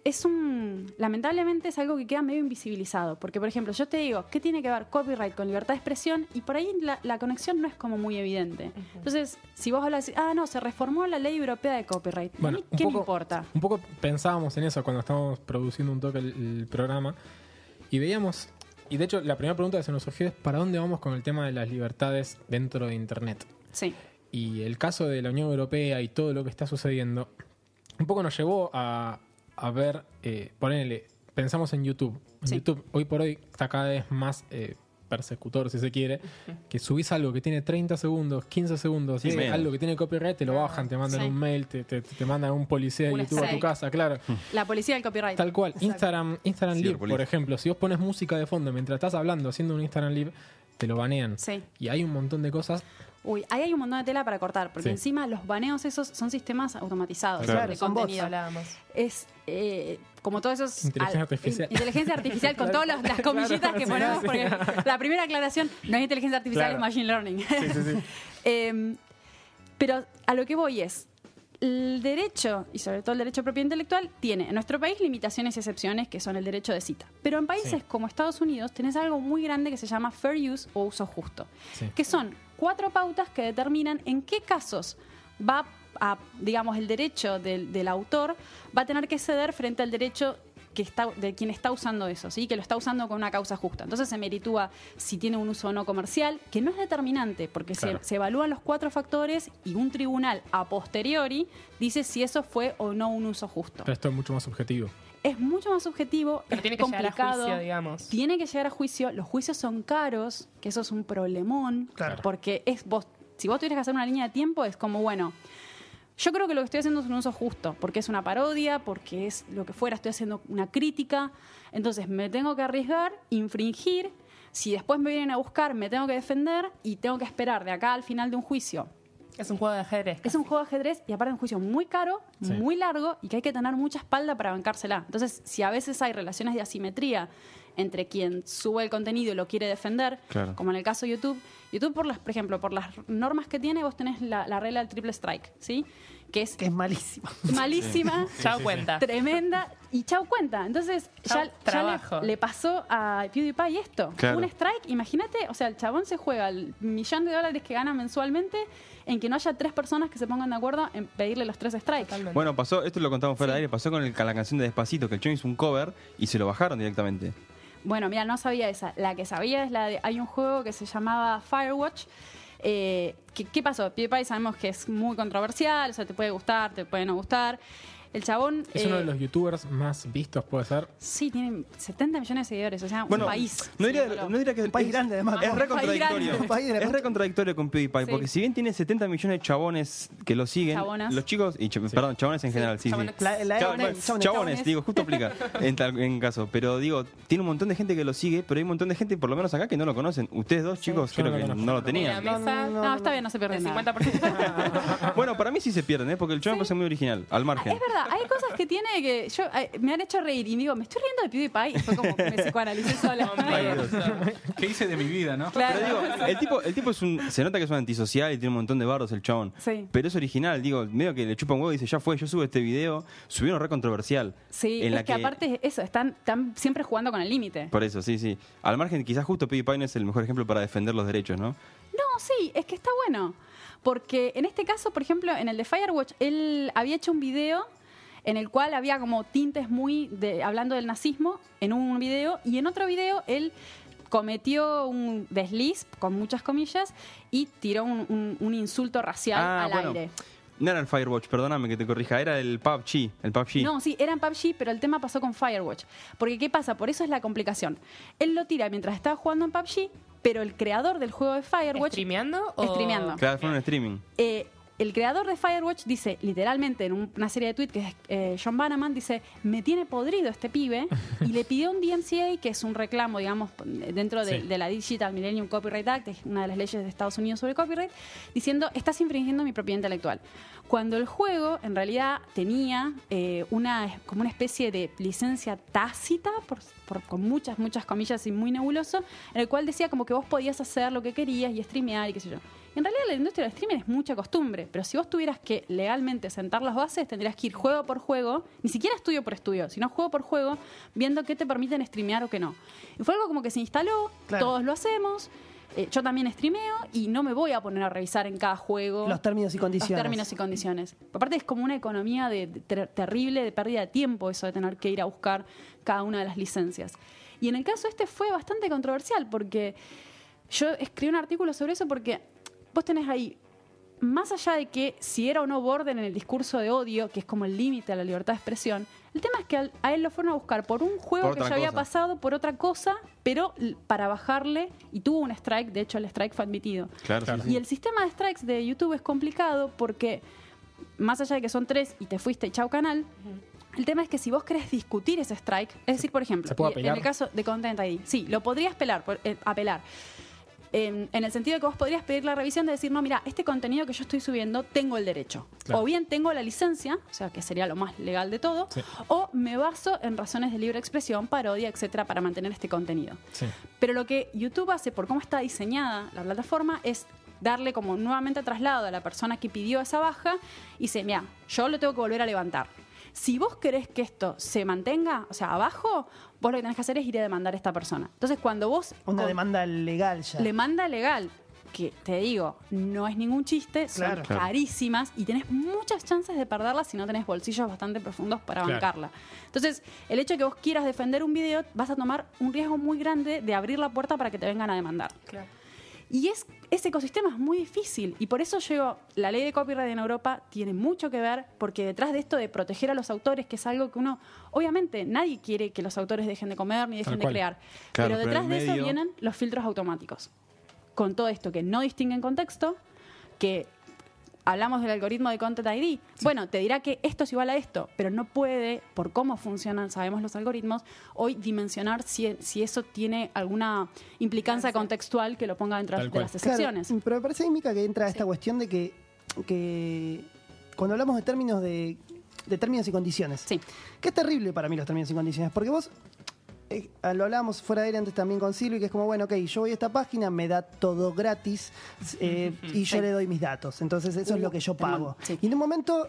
es un. Lamentablemente es algo que queda medio invisibilizado. Porque, por ejemplo, yo te digo, ¿qué tiene que ver copyright con libertad de expresión? Y por ahí la, la conexión no es como muy evidente. Entonces, si vos hablas, ah, no, se reformó la ley europea de copyright. Bueno, ¿A mí un ¿Qué me importa? Un poco pensábamos en eso cuando estábamos produciendo un toque el, el programa y veíamos, y de hecho la primera pregunta que se nos surgió es ¿para dónde vamos con el tema de las libertades dentro de Internet? Sí. Y el caso de la Unión Europea y todo lo que está sucediendo, un poco nos llevó a, a ver, eh, ponele, pensamos en YouTube. En Sí. YouTube hoy por hoy está cada vez más eh, persecutor, si se quiere, que subís algo que tiene 30 segundos, 15 segundos, Sí, y menos. algo que tiene copyright, te lo bajan, te mandan Sí. un mail, te, te, te mandan un policía de YouTube a tu casa, claro. La policía del copyright. Tal cual. Exacto. Instagram, Instagram Live, por ejemplo, si vos pones música de fondo mientras estás hablando, haciendo un Instagram Live, te lo banean. Sí. Y hay un montón de cosas. Uy, ahí hay un montón de tela para cortar, porque Sí. encima los baneos esos son sistemas automatizados Claro. de Son bots. contenido. hablábamos. Es eh, como todos esos... Inteligencia al- artificial. in- Inteligencia artificial con todas las, comillitas Claro, que ponemos, sí. porque la primera aclaración no es inteligencia artificial, Claro. es machine learning. Sí, sí, sí. Eh, pero a lo que voy es, el derecho, y sobre todo el derecho de propiedad intelectual, tiene en nuestro país limitaciones y excepciones que son el derecho de cita. Pero en países Sí. como Estados Unidos tenés algo muy grande que se llama fair use o uso justo, Sí. que son cuatro pautas que determinan en qué casos va a, digamos, el derecho del, del autor va a tener que ceder frente al derecho que está, de quien está usando eso, ¿sí? que lo está usando con una causa justa. Entonces se meritúa si tiene un uso o no comercial, que no es determinante, porque se- evalúan los cuatro factores y un tribunal a posteriori dice si eso fue o no un uso justo. Pero esto es mucho más subjetivo. Es mucho más subjetivo, Pero es tiene que llegar a complicado. juicio, digamos. Tiene que llegar a juicio. Los juicios son caros, que eso es un problemón. Claro. Porque es vos, si vos tuvieras que hacer una línea de tiempo, es como, bueno, yo creo que lo que estoy haciendo es un uso justo, porque es una parodia, porque es lo que fuera, estoy haciendo una crítica. Entonces me tengo que arriesgar, infringir. Si después me vienen a buscar, me tengo que defender y tengo que esperar de acá al final de un juicio Es un juego de ajedrez. es un juego de ajedrez y aparte un juicio muy caro, Sí. muy largo y que hay que tener mucha espalda para bancársela. Entonces, si a veces hay relaciones de asimetría entre quien sube el contenido y lo quiere defender, Claro. como en el caso de YouTube, YouTube, por las, por ejemplo, por las normas que tiene, vos tenés la, la regla del triple strike, ¿sí? Que es Que es malísimo. malísima, Chao cuenta. tremenda y chau cuenta. Entonces, Chau, ya, le, le pasó a PewDiePie esto. Claro. Un strike, imagínate, o sea, el chabón se juega el millón de dólares que gana mensualmente en que no haya tres personas que se pongan de acuerdo en pedirle los tres strikes. Totalmente. Bueno, pasó, esto lo contamos fuera Sí. de aire, pasó con, el- con la canción de Despacito, que el chon hizo un cover y se lo bajaron directamente. Bueno, mira, no sabía esa. La que sabía es la de. Hay un juego que se llamaba Firewatch. Eh, ¿qué, pasó? PewDiePie sabemos que es muy controversial, o sea, te puede gustar, te puede no gustar. El chabón. Es uno eh, de los youtubers más vistos, puede ser. Sí, tiene 70 millones de seguidores, o sea, Bueno, un país. no diría, siguiéndolo. no diría que Un país es- grande, además. Es re contradictorio. Es re contradictorio con PewDiePie, Sí. porque si bien tiene 70 millones de chabones que lo siguen, Chabonas. los chicos, y ch- perdón, chabones en general, sí. La, la- Chab- chabones, chabones, chabones. digo, justo aplica en tal en caso. Pero digo, tiene un montón de gente que lo sigue, pero hay un montón de gente, por lo menos acá, que no lo conocen. Ustedes dos, chicos, Yo creo no que no lo tenían. No, está bien, no se pierde el nada. 50%. Bueno, para mí sí se pierden, ¿eh? porque el chabón parece muy original, al margen. Es verdad, hay cosas que tiene que yo eh, me han hecho reír y digo, me estoy riendo de PewDiePie y fue como que me psicoanalicé sola. ¿Qué hice de mi vida, no? Claro. Pero digo, el tipo, el tipo es un. Se nota que es un antisocial y tiene un montón de bardos el chabón. Sí. Pero es original, digo, medio que le chupa un huevo y dice, ya fue, yo subo este video. Subieron re controversial. Sí, en es la que, aparte eso, están, están siempre jugando con el límite. Por eso, sí, sí. Al margen, quizás justo PewDiePie no es el mejor ejemplo para defender los derechos, ¿no? No, sí, es que está bueno. Porque en este caso, por ejemplo, en el de Firewatch, él había hecho un video en el cual había como tintes muy de, hablando del nazismo en un video y en otro video él cometió un desliz, con muchas comillas, y tiró un, un- un insulto racial Ah, al bueno. aire. No era el Firewatch, perdóname que te corrija, era el PUBG. El PUBG. No, sí, era en PUBG, pero el tema pasó con Firewatch. Porque, ¿qué pasa? Por eso es la complicación. Él lo tira mientras estaba jugando en PUBG, pero el creador del juego de Firewatch ¿Streameando o...? Streameando. Claro, fue en un streaming. Eh, el creador de Firewatch dice, literalmente, en un- una serie de tweets que es eh, John Bannerman, dice, me tiene podrido este pibe, y le pidió un DMCA, que es un reclamo, digamos, dentro de, Sí. de la Digital Millennium Copyright Act, es una de las leyes de Estados Unidos sobre copyright, diciendo, estás infringiendo mi propiedad intelectual. Cuando el juego, en realidad, tenía eh, una, como una especie de licencia tácita, por, por- con muchas, muchas comillas y muy nebuloso, en el cual decía como que vos podías hacer lo que querías y streamear y qué sé yo. En realidad la industria del streaming es mucha costumbre, pero si vos tuvieras que legalmente sentar las bases, tendrías que ir juego por juego, ni siquiera estudio por estudio, sino juego por juego, viendo qué te permiten streamear o qué no. Y fue algo como que se instaló, Claro. todos lo hacemos, eh, yo también streameo y no me voy a poner a revisar en cada juego Los términos y condiciones. los términos y condiciones. Aparte es como una economía de, de ter- terrible de pérdida de tiempo eso de tener que ir a buscar cada una de las licencias. Y en el caso este fue bastante controversial porque yo escribí un artículo sobre eso porque vos tenés ahí, más allá de que si era o no borde en el discurso de odio, que es como el límite a la libertad de expresión, el tema es que al- a él lo fueron a buscar por un juego Por que ya había pasado, por otra cosa, pero para bajarle, y tuvo un strike, de hecho el strike fue admitido. Claro, Claro. sí, sí. Y el sistema de strikes de YouTube es complicado porque, más allá de que son tres y te fuiste y chau canal, el tema es que si vos querés discutir ese strike, es decir, por ejemplo, ¿Se puede y- en el caso de Content ID, sí, lo podrías pelar, por- eh, apelar. En, en el sentido de que vos podrías pedir la revisión de decir, no, mira, este contenido que yo estoy subiendo, tengo el derecho. Claro. O bien tengo la licencia, o sea, que sería lo más legal de todo, Sí. o me baso en razones de libre expresión, parodia, etcétera, para mantener este contenido. Sí. Pero lo que YouTube hace por cómo está diseñada la plataforma es darle como nuevamente traslado a la persona que pidió esa baja y dice, mira, yo lo tengo que volver a levantar. Si vos querés que esto se mantenga, o sea, abajo, vos lo que tenés que hacer es ir a demandar a esta persona. Entonces, cuando vos Una con- demanda legal ya. le manda legal, que te digo, no es ningún chiste, son Claro. Carísimas y tenés muchas chances de perderla si no tenés bolsillos bastante profundos para Claro. bancarla. Entonces, el hecho de que vos quieras defender un video, vas a tomar un riesgo muy grande de abrir la puerta para que te vengan a demandar. Claro. Y es, ese ecosistema es muy difícil. Y por eso digo, la ley de copyright en Europa tiene mucho que ver, porque detrás de esto de proteger a los autores, que es algo que uno, obviamente, nadie quiere que los autores dejen de comer ni dejen de crear. Claro, pero detrás de eso vienen los filtros automáticos. Con todo esto que no distinguen contexto, que hablamos del algoritmo de Content ID. Bueno, te dirá que esto es igual a esto, pero no puede, por cómo funcionan, sabemos los algoritmos, hoy dimensionar si, si eso tiene alguna implicancia contextual que lo ponga dentro Tal de cual. las Claro, excepciones. pero me parece, Mica, que entra esta cuestión de que, que cuando hablamos de términos de, de términos y condiciones, Sí. que es terrible para mí los términos y condiciones, porque vos eh, lo hablábamos fuera de aire antes también con Silvio, que es como, bueno, ok, yo voy a esta página, me da todo gratis eh, y yo Sí. le doy mis datos. Entonces eso es lo que yo pago. sí. Y en un momento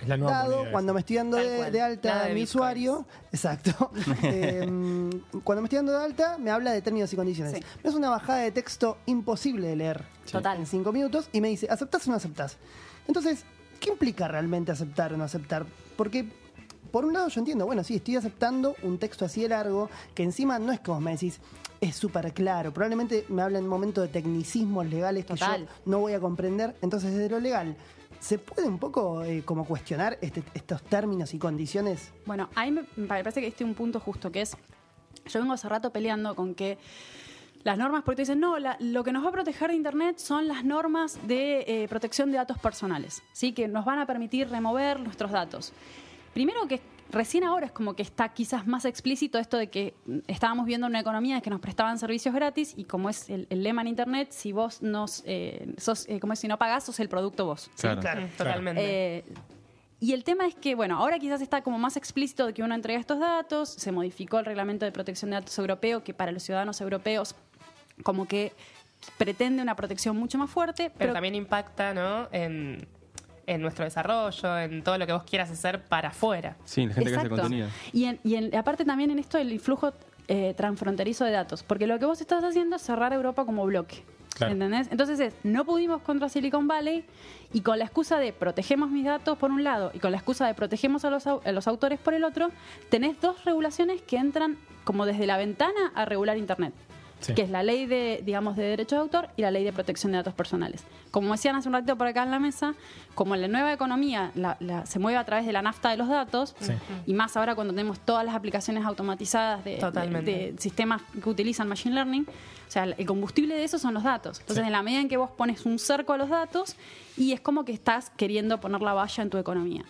Es la nueva dado, cuando me estoy dando de, alta de mi usuario, exacto, eh, cuando me estoy dando de alta me habla de términos y condiciones. Sí. Es una bajada de texto imposible de leer Total. en cinco minutos y me dice, ¿aceptás o no aceptás? Entonces, ¿qué implica realmente aceptar o no aceptar? Porque, por un lado, yo entiendo, bueno, sí, estoy aceptando un texto así de largo, que encima no es como me decís, es súper claro. Probablemente me habla en un momento de tecnicismos legales que Total. yo no voy a comprender. Entonces, desde lo legal, ¿Se puede un poco eh, como cuestionar este- estos términos y condiciones? Bueno, ahí me, me parece que este es un punto justo, que es, yo vengo hace rato peleando con que las normas, porque te dicen, no, la- lo que nos va a proteger de Internet son las normas de eh, protección de datos personales, ¿sí? que nos van a permitir remover nuestros datos. Primero que recién ahora es como que está quizás más explícito esto de que estábamos viendo una economía que nos prestaban servicios gratis y como es el, el lema en Internet, si vos nos, eh, sos, eh, como es, si no pagás, sos el producto vos. ¿sí? Claro. Totalmente. Eh, y el tema es que, bueno, ahora quizás está como más explícito de que uno entrega estos datos, se modificó el reglamento de protección de datos europeo, que para los ciudadanos europeos como que pretende una protección mucho más fuerte, pero, pero, también impacta, ¿no? En, en nuestro desarrollo, en todo lo que vos quieras hacer para afuera. Sí, la gente que hace contenido. Y, en- y en- aparte también en esto el influjo eh, transfronterizo de datos, porque lo que vos estás haciendo es cerrar Europa como bloque. Claro. ¿Entendés? Entonces es, no pudimos contra Silicon Valley y con la excusa de protegemos mis datos por un lado y con la excusa de protegemos a los, au- a los autores por el otro, tenés dos regulaciones que entran como desde la ventana a regular Internet. Sí. que es la ley de, digamos, de derechos de autor y la ley de protección de datos personales. Como decían hace un ratito por acá en la mesa, como la nueva economía la- la- se mueve a través de la nafta de los datos, Sí. y más ahora cuando tenemos todas las aplicaciones automatizadas de, Totalmente. de- de sistemas que utilizan Machine Learning, o sea, el combustible de eso son los datos. Entonces, Sí. en la medida en que vos pones un cerco a los datos, y es como que estás queriendo poner la valla en tu economía.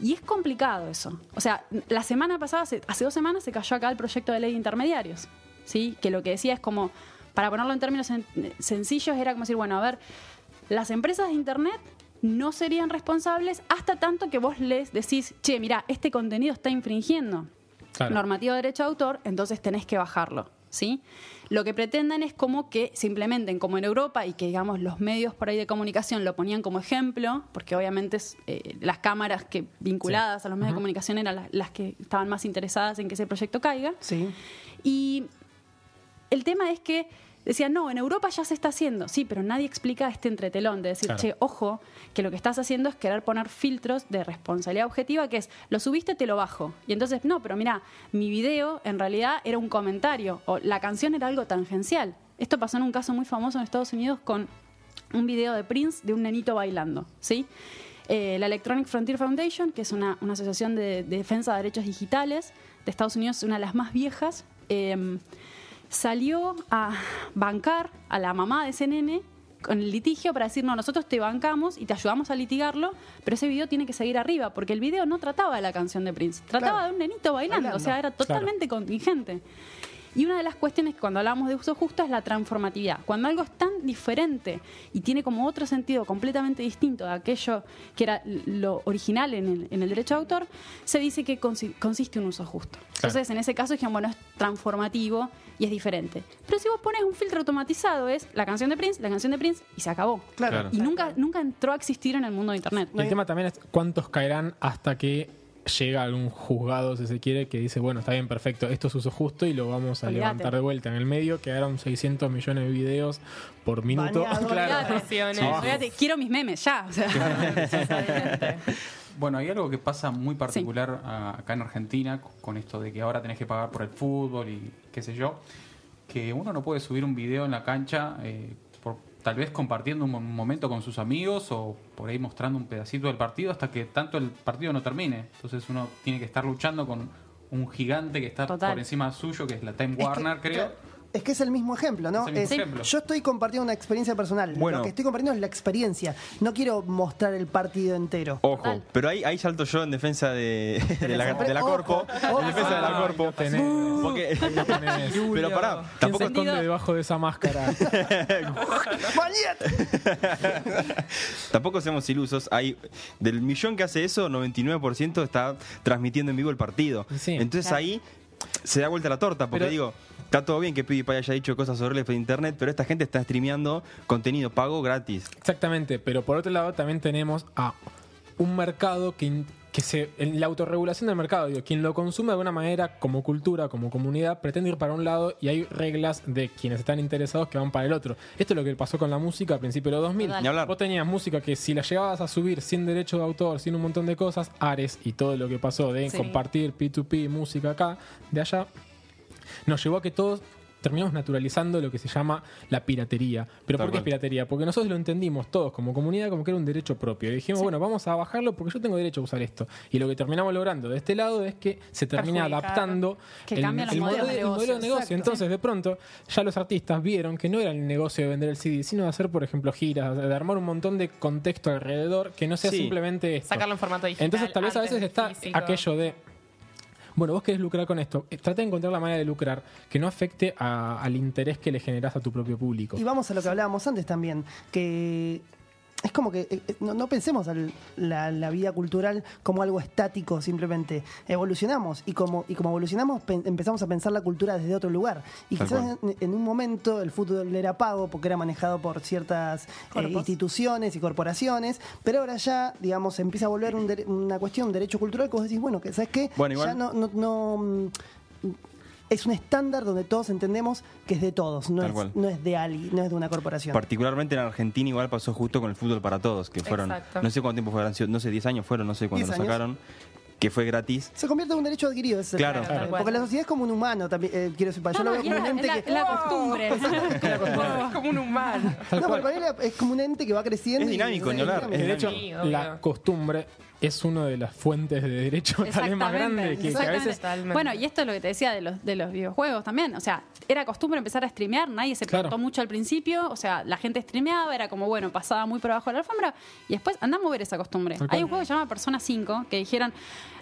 Y es complicado eso. O sea, la semana pasada, hace, hace dos semanas, se cayó acá el proyecto de ley de intermediarios. ¿Sí? Que lo que decía es como, para ponerlo en términos sen- sencillos, era como decir, bueno, a ver, las empresas de Internet no serían responsables hasta tanto que vos les decís, che, mira, este contenido está infringiendo Claro. normativo de derecho de autor, entonces tenés que bajarlo. ¿sí? Lo que pretenden es como que se implementen como en Europa y que digamos los medios por ahí de comunicación lo ponían como ejemplo, porque obviamente eh, las cámaras que vinculadas a los medios de comunicación eran las, las que estaban más interesadas en que ese proyecto caiga. Sí. Y el tema es que decían, no, en Europa ya se está haciendo, sí, pero nadie explica este entretelón de decir, Claro. che, ojo, que lo que estás haciendo es querer poner filtros de responsabilidad objetiva, que es, lo subiste, te lo bajo. Y entonces, no, pero mira, mi video en realidad era un comentario, o la canción era algo tangencial. Esto pasó en un caso muy famoso en Estados Unidos con un video de Prince de un nenito bailando, ¿sí? Eh, la Electronic Frontier Foundation, que es una, una asociación de, de defensa de derechos digitales de Estados Unidos, una de las más viejas, eh, salió a bancar a la mamá de ese nene con el litigio para decir, no, nosotros te bancamos y te ayudamos a litigarlo, pero ese video tiene que seguir arriba, porque el video no trataba de la canción de Prince, trataba Claro. de un nenito bailando, Bailando. o sea, era totalmente contingente. Y una de las cuestiones que cuando hablamos de uso justo es la transformatividad. Cuando algo es tan diferente y tiene como otro sentido completamente distinto de aquello que era lo original en el, en el derecho de autor, se dice que consi- consiste un uso justo. Entonces, en ese caso dijeron, bueno, es transformativo y es diferente. Pero si vos pones un filtro automatizado, es la canción de Prince, la canción de Prince y se acabó. Claro. Claro. Y nunca, nunca entró a existir en el mundo de Internet. Y el tema también es cuántos caerán hasta que llega algún juzgado, si se quiere, que dice, bueno, está bien, perfecto, esto es uso justo y lo vamos a levantar de vuelta. En el medio quedaron 600 millones de videos por minuto. Baneado. claro. Olvídate, quiero mis memes ya. o sea. Bueno, hay algo que pasa muy particular acá en Argentina con- esto de que ahora tenés que pagar por el fútbol y qué sé yo, que uno no puede subir un video en la cancha eh, por tal vez compartiendo un mo- un momento con sus amigos o por ahí mostrando un pedacito del partido hasta que tanto el partido no termine. Entonces uno tiene que estar luchando con un gigante que está Total. por encima suyo, que es la Time Es que, Warner, creo. Es que es el mismo ejemplo, ¿no? Es el mismo Es- ejemplo. Yo estoy compartiendo una experiencia personal. Bueno. Lo que estoy compartiendo es la experiencia. No quiero mostrar el partido entero. Ojo, Total. pero ahí, ahí salto yo en defensa de, de la, de la Corpo. ojo. En defensa de la Ah, Corpo. Porque, tenés. pero pará, ¿Quién tampoco esconde debajo de esa máscara? Tampoco seamos ilusos. Hay, del millón que hace eso, 99% está transmitiendo en vivo el partido. Sí. Entonces Claro. ahí se da vuelta la torta, porque Pero- digo, está todo bien que PewDiePie haya dicho cosas horribles por internet, pero esta gente está streameando contenido pago gratis. Exactamente, pero por otro lado también tenemos a un mercado que, que se. En la autorregulación del mercado, digo, quien lo consume de alguna manera como cultura, como comunidad, pretende ir para un lado y hay reglas de quienes están interesados que van para el otro. Esto es lo que pasó con la música a principios de los 2000. Total. Ni hablar. Vos tenías música que si la llevabas a subir sin derecho de autor, sin un montón de cosas, Ares y todo lo que pasó de Sí. compartir P2P, música acá, de allá, nos llevó a que todos terminamos naturalizando lo que se llama la piratería. ¿Pero Tal por qué es piratería? Porque nosotros lo entendimos todos como comunidad como que era un derecho propio. Y dijimos, bueno, vamos a bajarlo porque yo tengo derecho a usar esto. Y lo que terminamos logrando de este lado es que se termina Perjudicar. adaptando Que el, el de modelo, el modelo de negocio. Entonces, de pronto, ya los artistas vieron que no era el negocio de vender el CD, sino de hacer, por ejemplo, giras, de armar un montón de contexto alrededor que no sea Sí. simplemente esto. Sacarlo en formato digital. Entonces, tal vez a veces está físico. aquello de. Bueno, vos querés lucrar con esto. eh, Trata de encontrar la manera de lucrar que no afecte al interés que le generás a tu propio público. Y vamos a lo que hablábamos antes también, que es como que eh, eh, no, no pensemos al- la, la vida cultural como algo estático, simplemente evolucionamos y como, y como evolucionamos pen- empezamos a pensar la cultura desde otro lugar. Y Tal quizás en, en un momento el fútbol era pago porque era manejado por ciertas eh, instituciones y corporaciones, pero ahora ya, digamos, empieza a volver un dere- una cuestión, un derecho cultural, que vos decís, bueno, que ¿sabes qué? Bueno, igual- Ya no, no, no, mm, es un estándar donde todos entendemos que es de todos, no, es, no es de alguien, no es de una corporación. Particularmente en Argentina igual pasó justo con el fútbol para todos, que fueron, Exacto. no sé cuánto tiempo fueron, no sé, 10 años fueron, no sé cuándo 10 lo años. sacaron, que fue gratis. Se convierte en un derecho adquirido. ese es el Claro. Claro. Porque la sociedad es como un humano también. eh, quiero decir, yo No, lo no, veo y como un es ente la, que. es la costumbre. Es como un humano. No, pero para él es como un ente que va creciendo. Es y- dinámico, ni hablar, dinámico. de hecho, Sí, la costumbre es una de las fuentes de derecho tal vez más grande que, que a veces Totalmente. Bueno, y esto es lo que te decía de los, de los videojuegos también. O sea, era costumbre empezar a streamear, nadie se Claro. preguntó mucho al principio. O sea, la gente streameaba, era como, bueno, pasaba muy por abajo de la alfombra. Y después andamos a ver esa costumbre. Cual. Hay un juego que se llama Persona 5 que dijeron,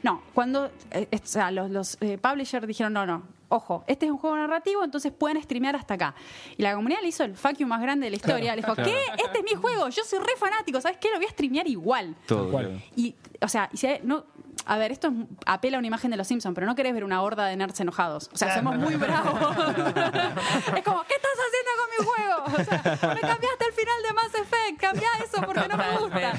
no, cuando. eh, o sea, los, los eh, publishers dijeron, no, no. Ojo, este es un juego narrativo, entonces pueden streamear hasta acá. Y la comunidad le hizo el fuck you más grande de la historia. le dijo, ¿qué? Este es mi juego, yo soy re fanático, ¿sabes qué? Lo voy a streamear igual. Todo. claro. Y, o sea, y si hay- no, a ver, esto es- apela a una imagen de los Simpsons, pero no querés ver una horda de nerds enojados. O sea, somos muy bravos. es como, ¿qué estás haciendo con mi juego? O sea, me cambiaste el final de Mass Effect, cambia eso porque no me gusta.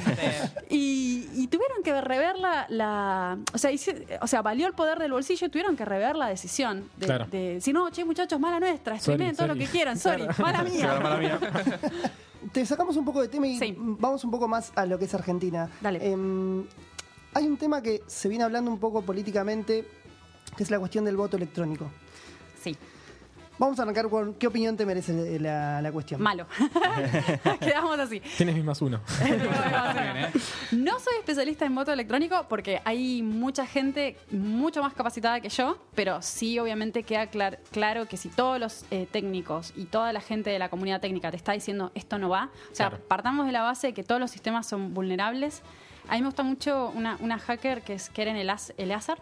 Y, y tuvieron que rever la, la- o, sea, hice- o sea, valió el poder del bolsillo y tuvieron que rever la decisión de, Claro. de decir, no, che, muchachos, mala nuestra, streameen todo lo que quieran, sorry, mala mía. Mala mía. Te sacamos un poco de tema y Sí. vamos un poco más a lo que es Argentina. Dale. Em, hay un tema que se viene hablando un poco políticamente, que es la cuestión del voto electrónico. Sí, Vamos a arrancar con qué opinión te merece la, la cuestión. malo. Quedamos así. tienes mis más uno. No soy especialista en voto electrónico porque hay mucha gente mucho más capacitada que yo, pero sí obviamente queda clar- claro que si todos los eh, técnicos y toda la gente de la comunidad técnica te está diciendo esto no va, o sea, Claro. partamos de la base de que todos los sistemas son vulnerables. A mí me gusta mucho una, una hacker que es Keren Elaz- Eleazar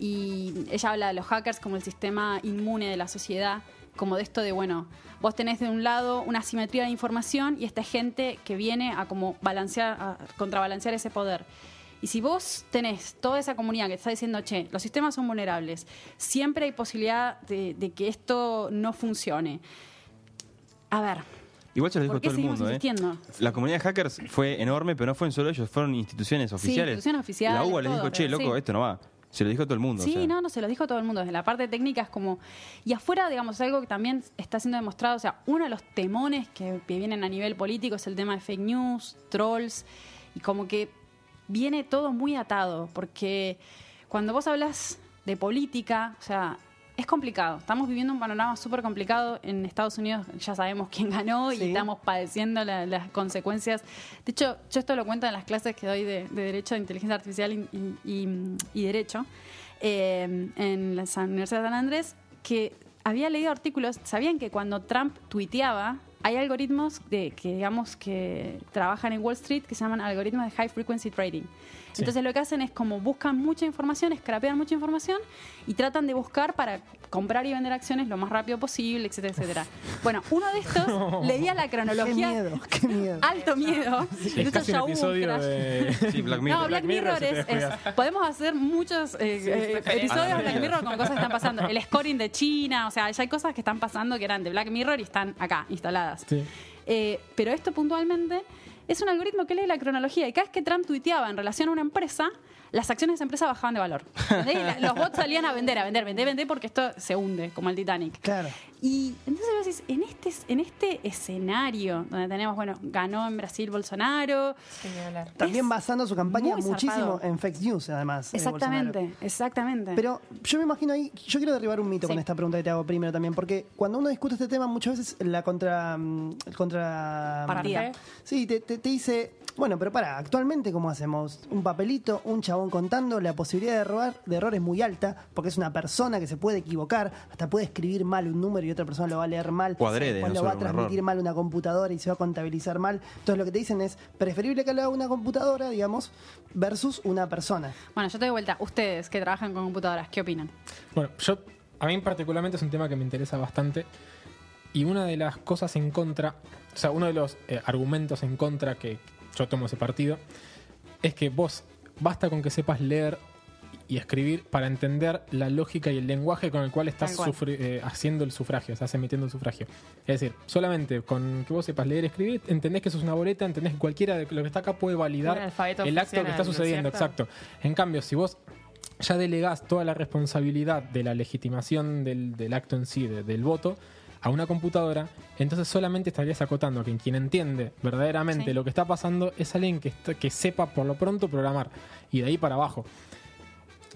y ella habla de los hackers como el sistema inmune de la sociedad, como de esto de, bueno, vos tenés de un lado una simetría de información y esta es gente que viene a como balancear, a contrabalancear ese poder. Y si vos tenés toda esa comunidad que está diciendo, che, los sistemas son vulnerables, siempre hay posibilidad de, de que esto no funcione. A ver, Igual se lo dijo ¿por qué todo el mundo, ¿eh? La comunidad de hackers fue enorme, pero no fueron solo ellos, fueron instituciones oficiales. instituciones oficiales, La UBA les dijo, che, loco, sí. esto no va. Se lo dijo a todo el mundo. Sí, o sea. no, no, se lo dijo todo el mundo. Desde la parte técnica es como. Y afuera, digamos, algo que también está siendo demostrado. O sea, uno de los temones que, que vienen a nivel político es el tema de fake news, trolls. Y como que viene todo muy atado. Porque cuando vos hablas de política, o sea, es complicado. Estamos viviendo un panorama súper complicado. En Estados Unidos ya sabemos quién ganó y estamos padeciendo la- las consecuencias. De hecho, yo esto lo cuento en las clases que doy de, de Derecho, de Inteligencia Artificial y, y- y- y Derecho eh, en la Universidad de San Andrés, que había leído artículos, sabían que cuando Trump tuiteaba, hay algoritmos de, que, digamos, que trabajan en Wall Street que se llaman algoritmos de High Frequency Trading. Sí. Entonces lo que hacen es como buscan mucha información, scrapean mucha información y tratan de buscar para comprar y vender acciones lo más rápido posible, etcétera, etcétera. Bueno, uno de estos leía la Qué cronología. miedo, qué miedo. Alto miedo. Es De hecho, casi un episodio de. Sí, Black Mirror. No, Black, Black Mirror, es, es- Podemos hacer muchos eh, eh, episodios de Black Mirror con cosas que están pasando. El scoring de China, o sea, ya hay cosas que están pasando que eran de Black Mirror y están acá, instaladas. Sí. Eh, pero esto puntualmente es un algoritmo que lee la cronología y cada vez que Trump tuiteaba en relación a una empresa, las acciones de esa empresa bajaban de valor. Los bots salían a vender, a vender, vender, vender porque esto se hunde, como el Titanic. Claro. Y entonces vos decís, en este, en este escenario donde tenemos, bueno, ganó en Brasil Bolsonaro. También basando su campaña muchísimo zarpado. en fake news, además. Exactamente, exactamente. Pero yo me imagino ahí, yo quiero derribar un mito Sí. con esta pregunta que te hago primero también, porque cuando uno discute este tema, muchas veces la contra. mm, contra Partida. Sí, te, te- te dice, bueno, pero para, actualmente, ¿cómo hacemos? Un papelito, un chabón contando, la posibilidad de error, de error es muy alta, porque es una persona que se puede equivocar, hasta puede escribir mal un número y otra persona lo va a leer mal. O adrede, no lo va a transmitir error. mal una computadora y se va a contabilizar mal. Entonces lo que te dicen es preferible que lo haga una computadora, digamos, versus una persona. Bueno, yo te doy vuelta. Ustedes que trabajan con computadoras, ¿qué opinan? Bueno, yo, a mí particularmente es un tema que me interesa bastante. Y una de las cosas en contra, o sea, uno de los eh, argumentos en contra que yo tomo ese partido, es que vos basta con que sepas leer y escribir para entender la lógica y el lenguaje con el cual estás cual. eh, haciendo el sufragio, estás emitiendo el sufragio. Es decir, solamente con que vos sepas leer y escribir, entendés que eso es una boleta, entendés que cualquiera de lo que está acá puede validar el acto que está ¿no es sucediendo. Exacto. En cambio, si vos ya delegás toda la responsabilidad de la legitimación del, del acto en sí, de- del voto, a una computadora, entonces solamente estarías acotando que quien entiende verdaderamente Sí. lo que está pasando es alguien que, está- que sepa por lo pronto programar. Y de ahí para abajo.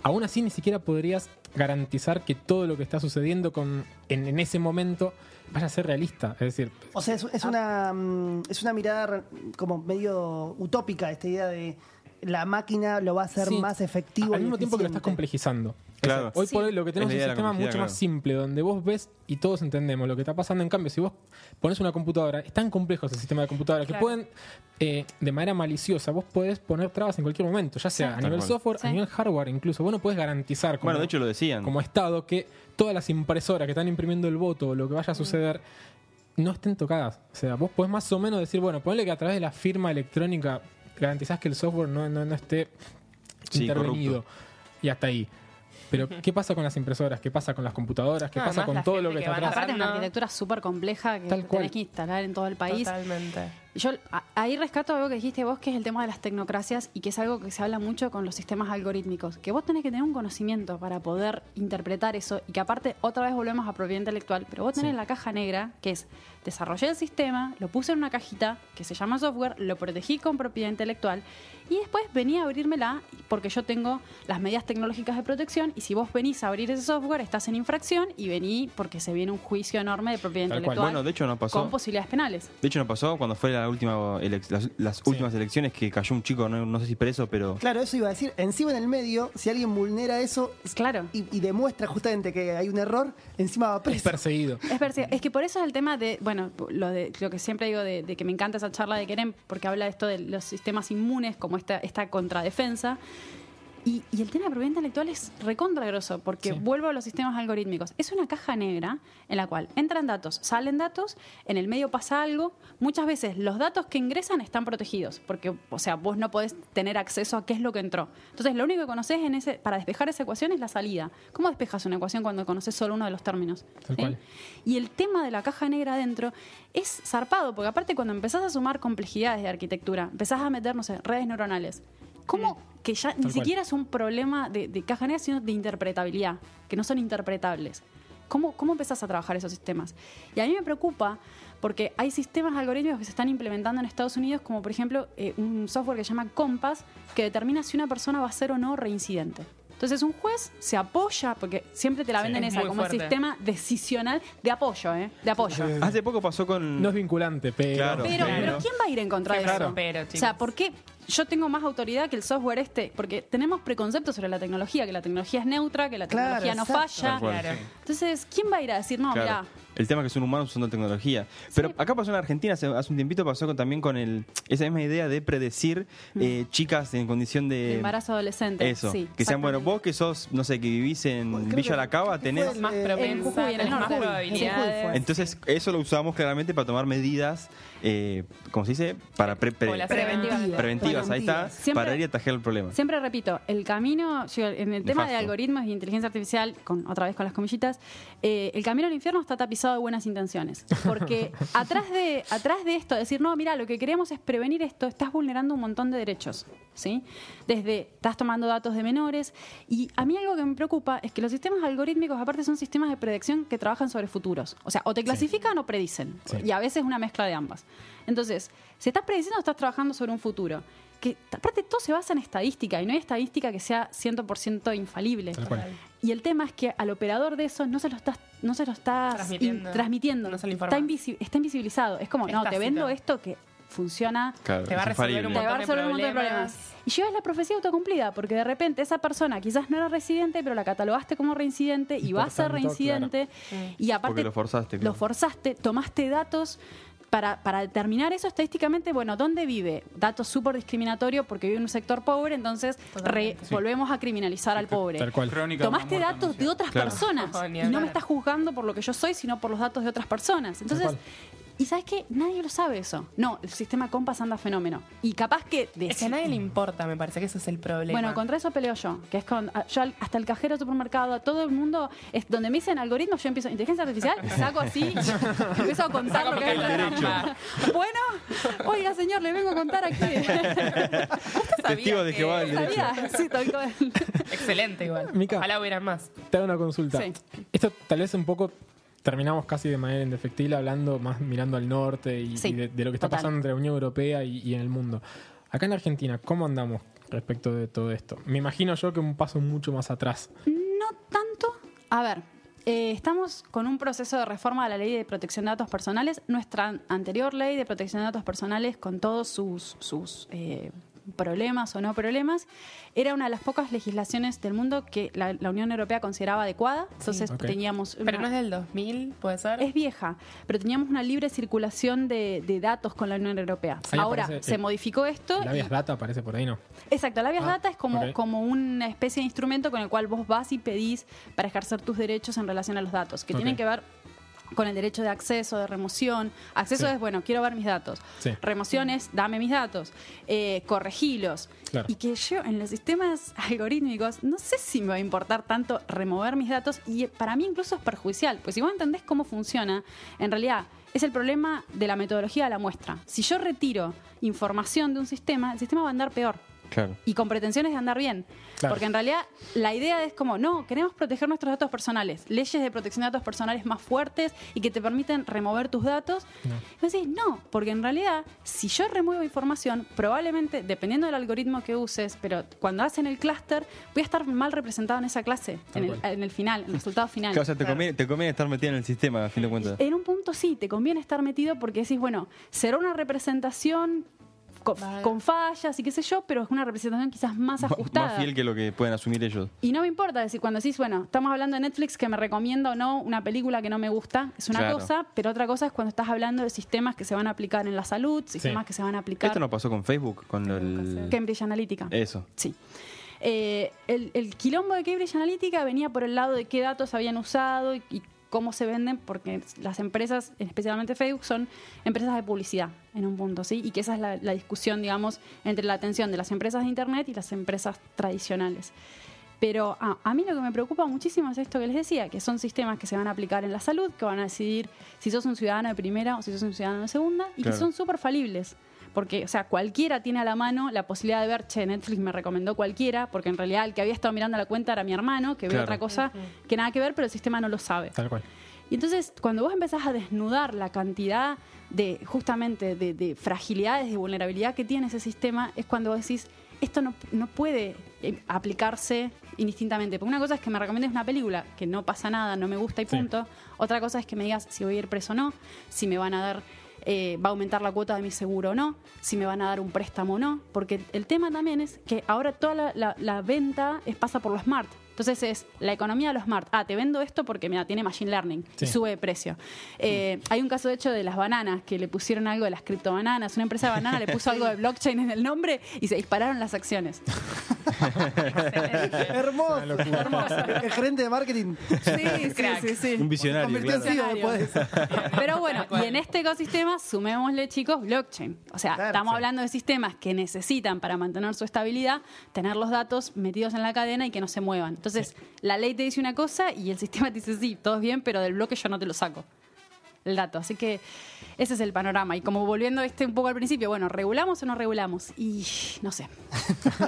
Aún así, ni siquiera podrías garantizar que todo lo que está sucediendo con, en, en ese momento vaya a ser realista. Es decir, O sea, es, es una, mm, es una mirada como medio utópica esta idea de la máquina lo va a hacer Sí. más efectivo. al mismo tiempo que lo estás complejizando. Claro. Hoy Sí. por hoy lo que tenemos Es un sistema mucho más simple, donde vos ves y todos entendemos lo que está pasando. En cambio, si vos pones una computadora, es tan complejo ese sistema de computadora que pueden, eh, de manera maliciosa, vos podés poner trabas en cualquier momento, ya sea a nivel software, Sí. a nivel hardware incluso. Vos no podés garantizar como, Bueno, de hecho lo decían. como Estado que todas las impresoras que están imprimiendo el voto o lo que vaya a suceder no estén tocadas. O sea, vos podés más o menos decir, bueno, ponle que a través de la firma electrónica garantizás que el software no, no, no esté Sí, intervenido. corrupto. Y hasta ahí. Pero, ¿qué pasa con las impresoras? ¿Qué pasa con las computadoras? ¿Qué No, pasa con todo lo que que está atrás? Aparte es una arquitectura súper compleja que Tal tenés cual. que instalar en todo el país. Totalmente. Yo ahí rescato algo que dijiste vos, que es el tema de las tecnocracias y que es algo que se habla mucho con los sistemas algorítmicos. Que vos tenés que tener un conocimiento para poder interpretar eso y que aparte otra vez volvemos a propiedad intelectual, pero vos tenés Sí. la caja negra, que es desarrollé el sistema, lo puse en una cajita que se llama software, lo protegí con propiedad intelectual y después venía a abrírmela porque yo tengo las medidas tecnológicas de protección y si vos venís a abrir ese software estás en infracción y vení porque se viene un juicio enorme de propiedad Tal cual. intelectual Bueno, de hecho no pasó. con posibilidades penales. De hecho, nos pasó cuando fue la última elec- las, las últimas elecciones que cayó un chico, no, no sé si preso, pero. Claro, eso iba a decir. Encima en el medio, si alguien vulnera eso Claro. y, y demuestra justamente que hay un error, encima va Es preso. perseguido. Es, perci- es que por eso es el tema de, bueno, lo, de, lo que siempre digo de, de que me encanta esa charla de Kerem, porque habla de esto de los sistemas inmunes, como esta, esta contradefensa. Y, y el tema de propiedad intelectual es recontra grosso, porque Sí. vuelvo a los sistemas algorítmicos. Es una caja negra en la cual entran datos, salen datos, en el medio pasa algo. Muchas veces los datos que ingresan están protegidos, porque, o sea, vos no podés tener acceso a qué es lo que entró. Entonces, lo único que conoces en ese, para despejar esa ecuación es la salida. ¿Cómo despejas una ecuación cuando conoces solo uno de los términos? Tal ¿Sí? cual. Y el tema de la caja negra adentro es zarpado, porque aparte cuando empezás a sumar complejidades de arquitectura, empezás a meter, no sé, redes neuronales. ¿Cómo que ya ni cual. siquiera es un problema de, de caja negra, sino de interpretabilidad, que no son interpretables? ¿Cómo, ¿Cómo empezás a trabajar esos sistemas? Y a mí me preocupa porque hay sistemas algorítmicos que se están implementando en Estados Unidos, como por ejemplo eh, un software que se llama Compass, que determina si una persona va a ser o no reincidente. Entonces un juez se apoya, porque siempre te la Sí, venden es esa, como el fuerte. sistema decisional de apoyo, ¿eh? De apoyo. Hace poco pasó con. No es vinculante, pero. Claro. Pero, ¿quién va a ir en contra de Claro. eso? Pero, o sea. ¿por qué yo tengo más autoridad que el software este? Porque tenemos preconceptos sobre la tecnología, que la tecnología es neutra, que la Claro, tecnología no exacto. falla. Claro. Entonces, ¿quién va a ir a decir, no, Claro. mira, El tema es que son humanos usando tecnología. Pero Sí. acá pasó en Argentina, hace, hace un tiempito pasó con- también con el, esa misma idea de predecir eh, chicas en condición de... de embarazo adolescente? Eso. Sí, que sean, bueno, vos que sos, no sé, que vivís en Creo Villa que- La Cava, ¿qué tenés... Más eh, propensa, en Jujuy, en el tenés más probabilidades. Entonces, eso lo usamos claramente para tomar medidas, eh, ¿cómo se dice? Para pre- pre-. Preventivas. preventivas, ahí está. Siempre- para ir y atajar el problema. Siempre repito, el camino, yo, en el tema de algoritmos y inteligencia artificial, con otra vez con las comillitas, eh, el camino al infierno está tapizado de buenas intenciones. Porque atrás de, atrás de esto, decir, no, mira, lo que queremos es prevenir esto, estás vulnerando un montón de derechos. ¿sí? Desde, estás tomando datos de menores. Y a mí algo que me preocupa es que los sistemas algorítmicos, aparte, son sistemas de predicción que trabajan sobre futuros. O sea, o te clasifican o predicen. Sí. Y a veces una mezcla de ambas. Entonces, si estás prediciendo, estás trabajando sobre un futuro. Que aparte todo se basa en estadística y no hay estadística que sea 100% infalible. Y el tema es que al operador de eso no se lo estás, no se lo estás Transmitiendo. transmitiendo. No se lo está, invisi- está invisibilizado. Es como, Es no, te vendo esto que funciona Claro, Te va a es resolver un te va a montón de resolver un montón de problemas. Y llevas la profecía autocumplida, porque de repente esa persona quizás no era residente, pero la catalogaste como reincidente y, Y va a ser reincidente. Y aparte Porque lo forzaste, claro. lo forzaste, tomaste datos. Para, para determinar eso estadísticamente, bueno, ¿dónde vive? Datos súper discriminatorios porque vive en un sector pobre, entonces re-. Sí. volvemos a criminalizar al pobre. Tal cual. Tomaste datos de otras Claro. personas y no me estás juzgando por lo que yo soy, sino por los datos de otras personas. Entonces. Y sabes qué, nadie lo sabe eso. No, el sistema Compass anda fenómeno. Y capaz que de- Es que a nadie le importa, me parece que ese es el problema. bueno, contra eso peleo yo, que es con yo hasta el cajero de supermercado, a todo el mundo, es donde me dicen algoritmos, yo empiezo inteligencia artificial, saco así, empiezo a contar lo que es la Derecho. Bueno, oiga señor, le vengo a contar aquí. Testigo de que- Jehová del. Sí, tal cual. Excelente igual. Mica. Ojalá hubieran más. Te hago una consulta. Sí. Esto tal vez un poco terminamos casi de manera indefectible hablando más mirando al norte y, Sí, y de, de lo que está total. pasando entre la Unión Europea y, y en el mundo. Acá en Argentina, ¿cómo andamos respecto de todo esto? Me imagino yo que un paso mucho más atrás. No tanto. A ver, eh, estamos con un proceso de reforma de la ley de protección de datos personales. Nuestra anterior ley de protección de datos personales, con todos sus, sus eh, problemas o no problemas, era una de las pocas legislaciones del mundo que la, la Unión Europea consideraba adecuada. Entonces teníamos... Pero una- no es del 2000, ¿puede ser? es vieja, pero teníamos una libre circulación de, de datos con la Unión Europea. Ahí Ahora aparece, se eh, modificó esto. La Vias Data aparece por ahí, ¿no? Exacto, la Vias Ah, Data es como, una especie de instrumento con el cual vos vas y pedís para ejercer tus derechos en relación a los datos, que tienen que ver con el derecho de acceso, de remoción. Acceso Sí. es, bueno, quiero ver mis datos. Sí. Remoción es, dame mis datos. Eh, corregilos. Claro. Y que yo en los sistemas algorítmicos no sé si me va a importar tanto remover mis datos y para mí incluso es perjudicial. Pues si vos entendés cómo funciona, en realidad es el problema de la metodología de la muestra. Si yo retiro información de un sistema, el sistema va a andar peor Claro. y con pretensiones de andar bien. Claro. Porque en realidad la idea es como, no, queremos proteger nuestros datos personales, leyes de protección de datos personales más fuertes y que te permiten remover tus datos. No. Y decís, no, porque en realidad si yo remuevo información, probablemente, dependiendo del algoritmo que uses, pero cuando hacen el clúster, voy a estar mal representado en esa clase, en el, en el final, en el resultado final. Claro, o sea, te, conviene, te conviene estar metido en el sistema, a fin de cuentas. En un punto sí, te conviene estar metido porque decís, bueno, será una representación con, Vale. con fallas y qué sé yo, pero es una representación quizás más M- ajustada. Más fiel que lo que pueden asumir ellos. Y no me importa decir, cuando decís, bueno, estamos hablando de Netflix que me recomienda o no una película que no me gusta, es una Claro. cosa, pero otra cosa es cuando estás hablando de sistemas que se van a aplicar en la salud, sistemas que se van a aplicar Esto no pasó con Facebook, con el... Cambridge Analytica. Eso. Sí. Eh, el, el quilombo de Cambridge Analytica venía por el lado de qué datos habían usado y, y cómo se venden, porque las empresas, especialmente Facebook, son empresas de publicidad en un punto, ¿sí? Y que esa es la, la discusión, digamos, entre la atención de las empresas de Internet y las empresas tradicionales. Pero a, a mí lo que me preocupa muchísimo es esto que les decía, que son sistemas que se van a aplicar en la salud, que van a decidir si sos un ciudadano de primera o si sos un ciudadano de segunda, y Claro. que son súper falibles. Porque, o sea, cualquiera tiene a la mano la posibilidad de ver, che, Netflix me recomendó cualquiera, porque en realidad el que había estado mirando la cuenta era mi hermano, que ve Claro. otra cosa que nada que ver, pero el sistema no lo sabe. Tal cual. Y entonces, cuando vos empezás a desnudar la cantidad de, justamente, de, de fragilidades, de vulnerabilidad que tiene ese sistema, es cuando vos decís, esto no, no puede eh, aplicarse indistintamente. Porque una cosa es que me recomiendes una película que no pasa nada, no me gusta y Sí. punto. Otra cosa es que me digas si voy a ir preso o no, si me van a dar, eh, va a aumentar la cuota de mi seguro o no, si me van a dar un préstamo o no. Porque el tema también es que ahora toda la, venta pasa por lo smart. Entonces es la economía de lo smart. Ah, te vendo esto porque mira, tiene machine learning Sí. y sube de precio. Eh, hay un caso de hecho de las bananas que le pusieron algo de las criptobananas. Una empresa de banana le puso algo de blockchain en el nombre y se dispararon las acciones. Hermoso. Hermoso. El gerente de marketing. Sí, sí, sí, sí. Un visionario, Convirtió en claro. CEO después de eso. Pero bueno, y en este ecosistema sumémosle, chicos, blockchain. O sea, Claro, estamos sí. hablando de sistemas que necesitan para mantener su estabilidad, tener los datos metidos en la cadena y que no se muevan. Entonces, la ley te dice una cosa y el sistema te dice, sí, todo es bien, pero del bloque yo no te lo saco. el dato. Así que ese es el panorama. Y como volviendo este un poco al principio, bueno, ¿regulamos o no regulamos? Y no sé.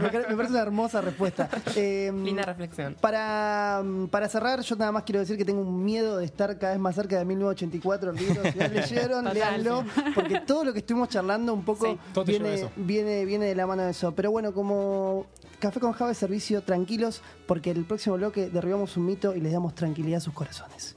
me, parece una hermosa respuesta. Eh, Linda reflexión. Para, mm, para cerrar, yo nada más quiero decir que tengo un miedo de estar cada vez más cerca de 1984. El libro, si no leyeron, Total. léanlo, porque todo lo que estuvimos charlando un poco Sí. A viene, viene, viene de la mano de eso. Pero bueno, como Café con Java es servicio, tranquilos, porque el próximo bloque derribamos un mito y les damos tranquilidad a sus corazones.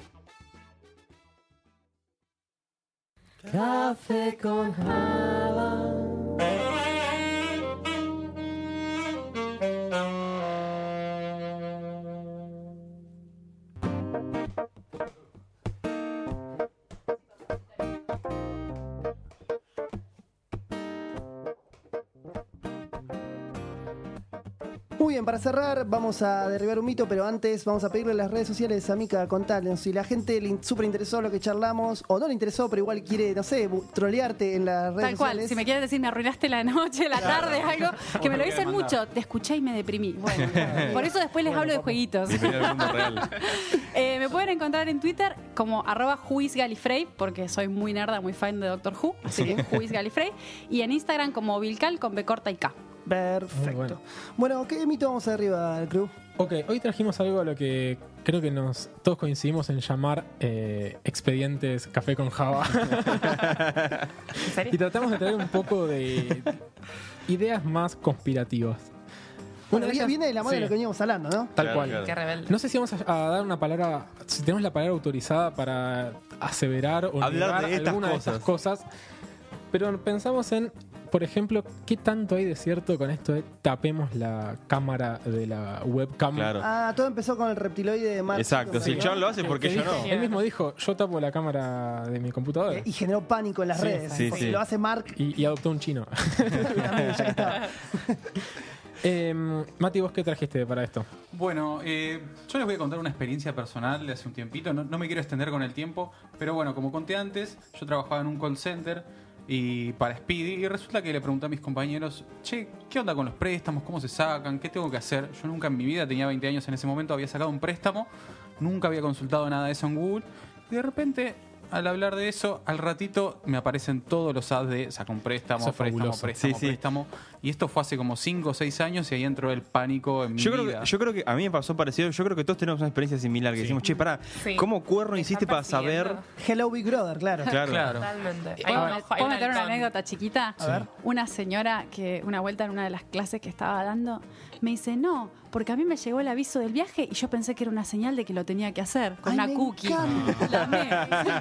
Muy bien, para cerrar, vamos a derribar un mito, pero antes vamos a pedirle a las redes sociales a Mica, contarles si la gente le súper interesó lo que charlamos, o no le interesó, pero igual quiere, no sé, trolearte en las redes Tal cual, sociales. si me quieres decir me arruinaste la noche, la tarde, algo, que me lo dicen mucho, te escuché y me deprimí. Bueno, por eso después les hablo de jueguitos. Eh, me pueden encontrar en Twitter como arroba juizgalifrey, porque soy muy nerda, muy fan de Doctor Who, así que juizgalifrey. Y en Instagram como Vilcal con B corta y K. Perfecto. Bueno. bueno. ¿qué mito vamos a derribar, crew? Ok, hoy trajimos algo a lo que creo que nos todos coincidimos en llamar eh, expedientes café con Java. ¿En serio? y tratamos de traer un poco de ideas más conspirativas. Bueno, ellas- viene de la mano sí, de lo que veníamos hablando, ¿no? Tal Claro, cual. claro. Qué rebelde. No sé si vamos a, a dar una palabra, si tenemos la palabra autorizada para aseverar o Hablar negar de estas alguna de estas cosas, pero pensamos en, por ejemplo, qué tanto hay de cierto con esto de tapemos la cámara de la webcam. Claro. Ah, todo empezó con el reptiloide de Mark. Exacto, si el chabón lo hace, ¿por qué Que yo no? Él mismo dijo, yo tapo la cámara de mi computadora. Y generó pánico en las Sí, redes. sí, porque sí. lo hace Mark Y, y adoptó un chino. también, ya que estaba. Em, Mati, ¿vos qué trajiste para esto? Bueno, eh, yo les voy a contar una experiencia personal de hace un tiempito. No, no me quiero extender con el tiempo, pero bueno, como conté antes, yo trabajaba en un call center y para Speedy y resulta que le pregunté a mis compañeros, che, ¿qué onda con los préstamos? ¿Cómo se sacan? ¿Qué tengo que hacer? Yo nunca en mi vida, tenía 20 años en ese momento, había sacado un préstamo, nunca había consultado nada de eso en Google y de repente... Al hablar de eso, al ratito me aparecen todos los ads de saca un préstamo, Eso es préstamo, préstamo, Sí, sí. Y esto fue hace como 5 o 6 años y ahí entró el pánico en mi Yo creo, vida. que, yo creo que a mí me pasó parecido. Yo creo que todos tenemos una experiencia similar. Que decimos, che, pará, Sí. ¿cómo cuerno Me hiciste para saber? Hello Big Brother, claro. Claro. Claro. Totalmente. ¿Puedo, puedo meter una anécdota chiquita? A ver. Una señora que una vuelta en una de las clases que estaba dando me dice, no, porque a mí me llegó el aviso del viaje y yo pensé que era una señal de que lo tenía que hacer con Ay, una me cookie. La amé.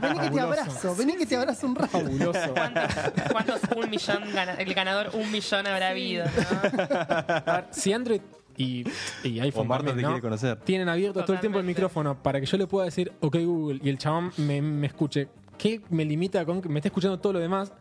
Vení que te abrazo, vení que te abrazo un rato. Fabuloso. ¿Cuántos, cuántos un millón el ganador un millón habrá habido? ¿no? Si Android y, y iPhone Marta también, te ¿no? quiere conocer. tienen abierto todo el tiempo el Totalmente. micrófono para que yo le pueda decir, ok Google, y el chabón me, me escuche, ¿qué me limita con que me esté escuchando todo lo demás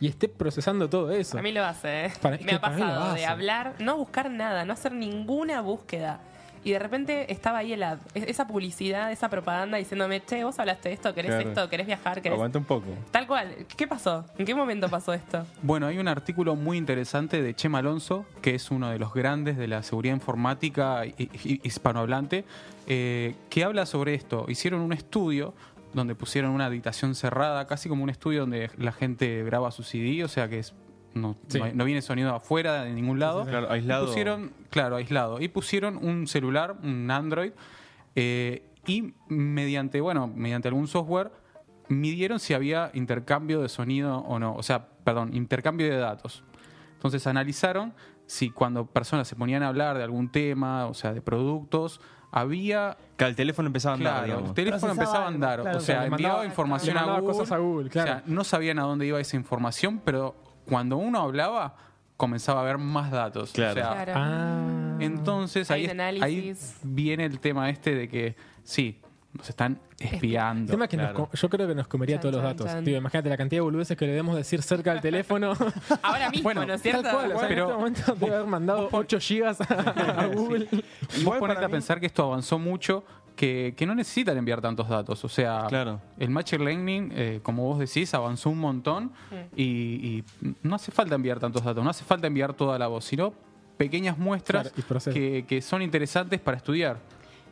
y esté procesando todo eso? A mí lo hace, ¿eh? Para- me ha pasado de hablar, no buscar nada, no hacer ninguna búsqueda. Y de repente estaba ahí el ad, es- esa publicidad, esa propaganda diciéndome, che, vos hablaste de esto, querés Claro. esto, querés viajar, querés... Aguanta un poco. Tal cual. ¿Qué pasó? ¿En qué momento pasó esto? Bueno, hay un artículo muy interesante de Chema Alonso, que es uno de los grandes de la seguridad informática hi- hi- hispanohablante, eh, que habla sobre esto. Hicieron un estudio donde pusieron una habitación cerrada, casi como un estudio donde la gente graba su CD, o sea que es, no, Sí. no hay- no viene sonido afuera de ningún lado. Claro, aislado. Y pusieron, claro, aislado. Y pusieron un celular, un Android, eh, y mediante, bueno, mediante algún software, midieron si había intercambio de sonido o no. O sea, perdón, intercambio de datos. Entonces analizaron si cuando personas se ponían a hablar de algún tema, o sea, de productos, había. Claro, el teléfono empezaba a andar, Claro, el teléfono empezaba a andar. claro. o sea, Le enviaba mandaba- información le a Google. cosas a Google, claro. O sea, no sabían a dónde iba esa información, pero cuando uno hablaba, comenzaba a ver más datos. Claro. O sea, Claro. Ah. entonces Hay ahí, ahí análisis. viene el tema este de que sí, nos están El espiando. tema es que nos Claro. co- yo creo que nos comería Chan, todos los chan, datos. chan. Imagínate la cantidad de boludeces que le debemos decir cerca del teléfono. Ahora mismo, Bueno, ¿no es cierto? Tal cual, o sea, Pero- en este momento debe haber mandado 8 gigas a, a Google. Y vos ponete a pensar que esto avanzó mucho, que, que no necesitan enviar tantos datos. O sea, Claro. el Machine Learning, eh, como vos decís, avanzó un montón y, y no hace falta enviar tantos datos, no hace falta enviar toda la voz, sino pequeñas muestras Claro, que son interesantes para estudiar.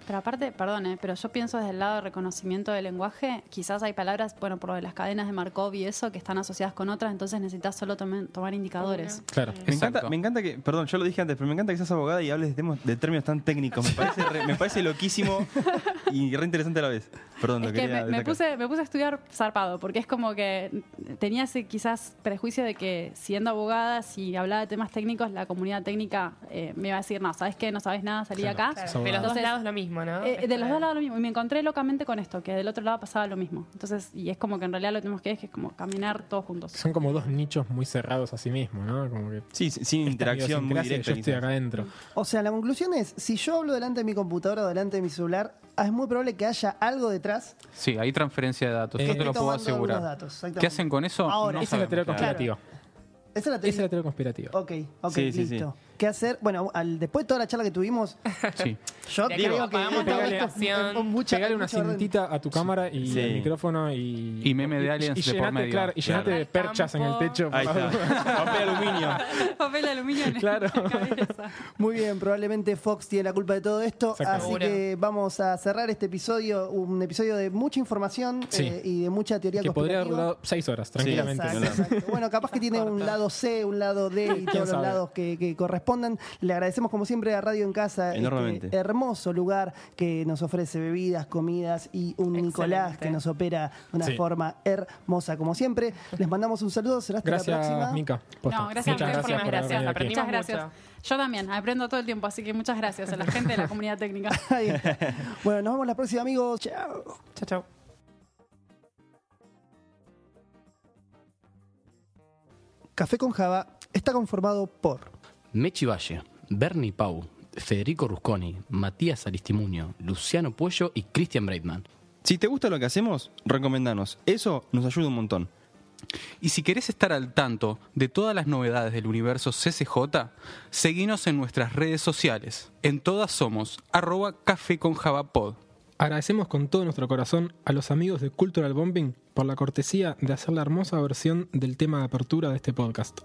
Pero aparte, perdón, eh, pero yo pienso desde el lado de reconocimiento del lenguaje, quizás hay palabras, bueno, por lo de las cadenas de Markov y eso, que están asociadas con otras, entonces necesitas solo tomen- tomar indicadores. Claro. Me encanta, me encanta que, perdón, yo lo dije antes, pero me encanta que seas abogada y hables de, temos- de términos tan técnicos. Me parece, re- me parece loquísimo y re interesante a la vez. Perdón, lo Es que quería me, me puse, me puse a estudiar zarpado, porque es como que tenía ese quizás prejuicio de que siendo abogada, si hablaba de temas técnicos, la comunidad técnica eh, me iba a decir, no, ¿sabes qué? No sabes nada, salí Claro. acá. Claro, de los dos lados lo mismo, ¿no? Eh, de los dos lados lo mismo. Y me encontré locamente con esto, que del otro lado pasaba lo mismo. Entonces, y es como que en realidad lo que tenemos que es, que es como caminar todos juntos. Son como dos nichos muy cerrados a sí mismos, ¿no? Como que Sí, sin interacción muy directa. Yo estoy acá adentro. O sea, la conclusión es, si yo hablo delante de mi computadora o delante de mi celular, es muy probable que haya algo detrás Sí, hay transferencia de datos, Eh, yo te lo puedo asegurar. datos. ¿Qué hacen con eso? Ahora, No Esa es la sabemos. teoría conspirativa. Esa es la Esa teoría. es la teoría conspirativa. Ok, ok, Sí, sí, listo. ¿Qué hacer? Bueno, al- después de toda la charla que tuvimos, Sí. yo De creo que apagamos grabación, es mucha- Pegale una mucha orden. cintita a tu cámara y Sí. el micrófono y. Y meme de aliens de por llenate, medio. Claro, y llenate Claro. de perchas en el techo. Ahí está. Papel aluminio. Papel de aluminio en Claro. la cabeza. Muy bien, probablemente Fox tiene la culpa de todo esto, Exacto. así Seguro. que vamos a cerrar este episodio, un episodio de mucha información Sí. eh, y de mucha teoría Que podría haber conspirativa. durado seis horas, tranquilamente. Exacto, exacto. Bueno, capaz que tiene un lado C, un lado D y todos los sabe? lados que, que Le agradecemos como siempre a Radio en Casa Enormemente. este hermoso lugar que nos ofrece bebidas, comidas y un Nicolás que nos opera de una Sí. forma hermosa como siempre. Les mandamos un saludo, será hasta la Gracias, próxima. Mica. Posta. No, gracias Muchas a ustedes por gracias las por gracias. Aprendimos Muchas gracias. mucho. Yo también, aprendo todo el tiempo, así que muchas gracias a la gente de la comunidad técnica. Ahí está. Bueno, nos vemos la próxima, amigos. Chao. Chao, chao. Café con Java está conformado por Mechi Valle, Bernie Pau, Federico Rusconi, Matías Aristimuño, Luciano Puello y Christian Breitman. Si te gusta lo que hacemos, recomendanos. Eso nos ayuda un montón. Y si querés estar al tanto de todas las novedades del universo CCJ, seguinos en nuestras redes sociales. En todas somos arroba café con javapod. Agradecemos con todo nuestro corazón a los amigos de Cultural Bombing por la cortesía de hacer la hermosa versión del tema de apertura de este podcast.